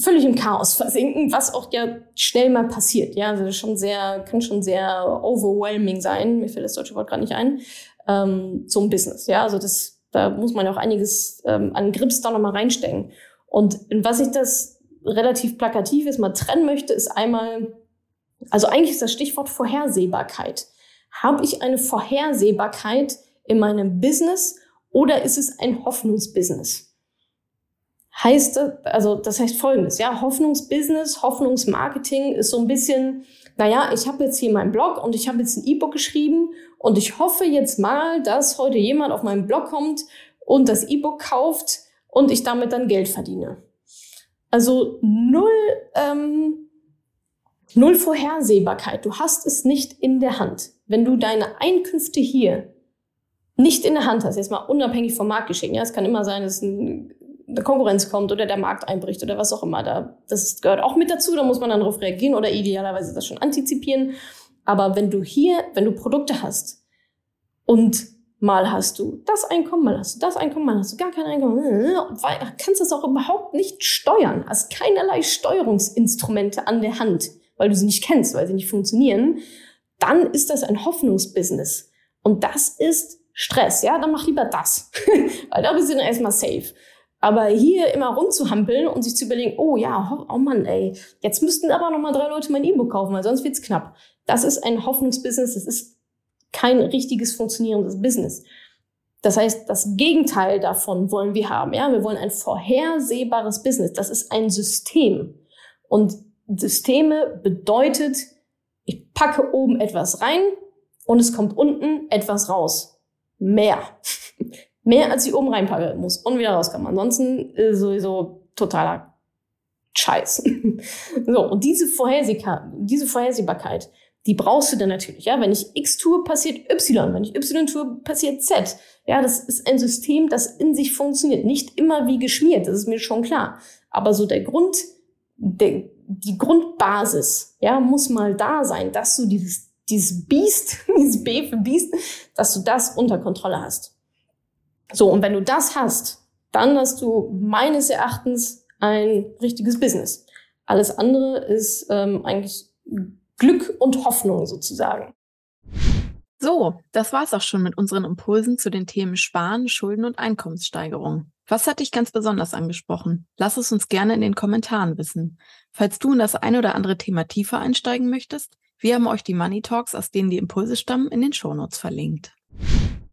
völlig im Chaos versinken, was auch ja schnell mal passiert. Ja, also schon sehr, kann schon sehr overwhelming sein. Mir fällt das deutsche Wort gerade nicht ein. Ähm, so ein Business. Ja, also das, da muss man ja auch einiges ähm, an Grips da nochmal reinstecken. Und was ich das relativ plakativ ist, mal trennen möchte, ist einmal, also eigentlich ist das Stichwort Vorhersehbarkeit. Habe ich eine Vorhersehbarkeit in meinem Business oder ist es ein Hoffnungsbusiness? Heißt, also das heißt folgendes, ja, Hoffnungsbusiness, Hoffnungsmarketing ist so ein bisschen, naja, ich habe jetzt hier meinen Blog und ich habe jetzt ein E-Book geschrieben und ich hoffe jetzt mal, dass heute jemand auf meinen Blog kommt und das E-Book kauft und ich damit dann Geld verdiene. Also null, ähm, null Vorhersehbarkeit. Du hast es nicht in der Hand. Wenn du deine Einkünfte hier nicht in der Hand hast, jetzt mal unabhängig vom Marktgeschehen, ja, es kann immer sein, dass ein eine Konkurrenz kommt oder der Markt einbricht oder was auch immer. Da, das gehört auch mit dazu, da muss man dann darauf reagieren oder idealerweise das schon antizipieren. Aber wenn du hier, wenn du Produkte hast und mal hast du das Einkommen, mal hast du das Einkommen, mal hast du gar kein Einkommen, kannst das auch überhaupt nicht steuern, hast keinerlei Steuerungsinstrumente an der Hand, weil du sie nicht kennst, weil sie nicht funktionieren, dann ist das ein Hoffnungsbusiness. Und das ist Stress, ja, dann mach lieber das. weil da bist du dann erstmal safe. Aber hier immer rumzuhampeln und sich zu überlegen, oh ja, oh Mann, ey, jetzt müssten aber noch mal drei Leute mein E-Book kaufen, weil sonst wird's knapp. Das ist ein Hoffnungsbusiness, das ist kein richtiges funktionierendes Business. Das heißt, das Gegenteil davon wollen wir haben. Ja, wir wollen ein vorhersehbares Business. Das ist ein System. Und Systeme bedeutet, ich packe oben etwas rein und es kommt unten etwas raus. Mehr. Mehr als ich oben reinpacke muss und wieder rauskommen. Ansonsten ist sowieso totaler Scheiß. so, und diese, Vorhersehbarkeit, diese Vorhersehbarkeit, die brauchst du dann natürlich. Ja, wenn ich X tue, passiert Y. Wenn ich Y tue, passiert Z. Ja, das ist ein System, das in sich funktioniert. Nicht immer wie geschmiert, das ist mir schon klar. Aber so der Grund, der, die Grundbasis, ja, muss mal da sein, dass du dieses, dieses Biest, dieses B für Biest, dass du das unter Kontrolle hast. So, und wenn du das hast, dann hast du meines Erachtens ein richtiges Business. Alles andere ist ähm, eigentlich Glück und Hoffnung sozusagen. So, das war's auch schon mit unseren Impulsen zu den Themen Sparen, Schulden und Einkommenssteigerung. Was hat dich ganz besonders angesprochen? Lass es uns gerne in den Kommentaren wissen. Falls du in das ein oder andere Thema tiefer einsteigen möchtest, wir haben euch die Money Talks, aus denen die Impulse stammen, in den Shownotes verlinkt.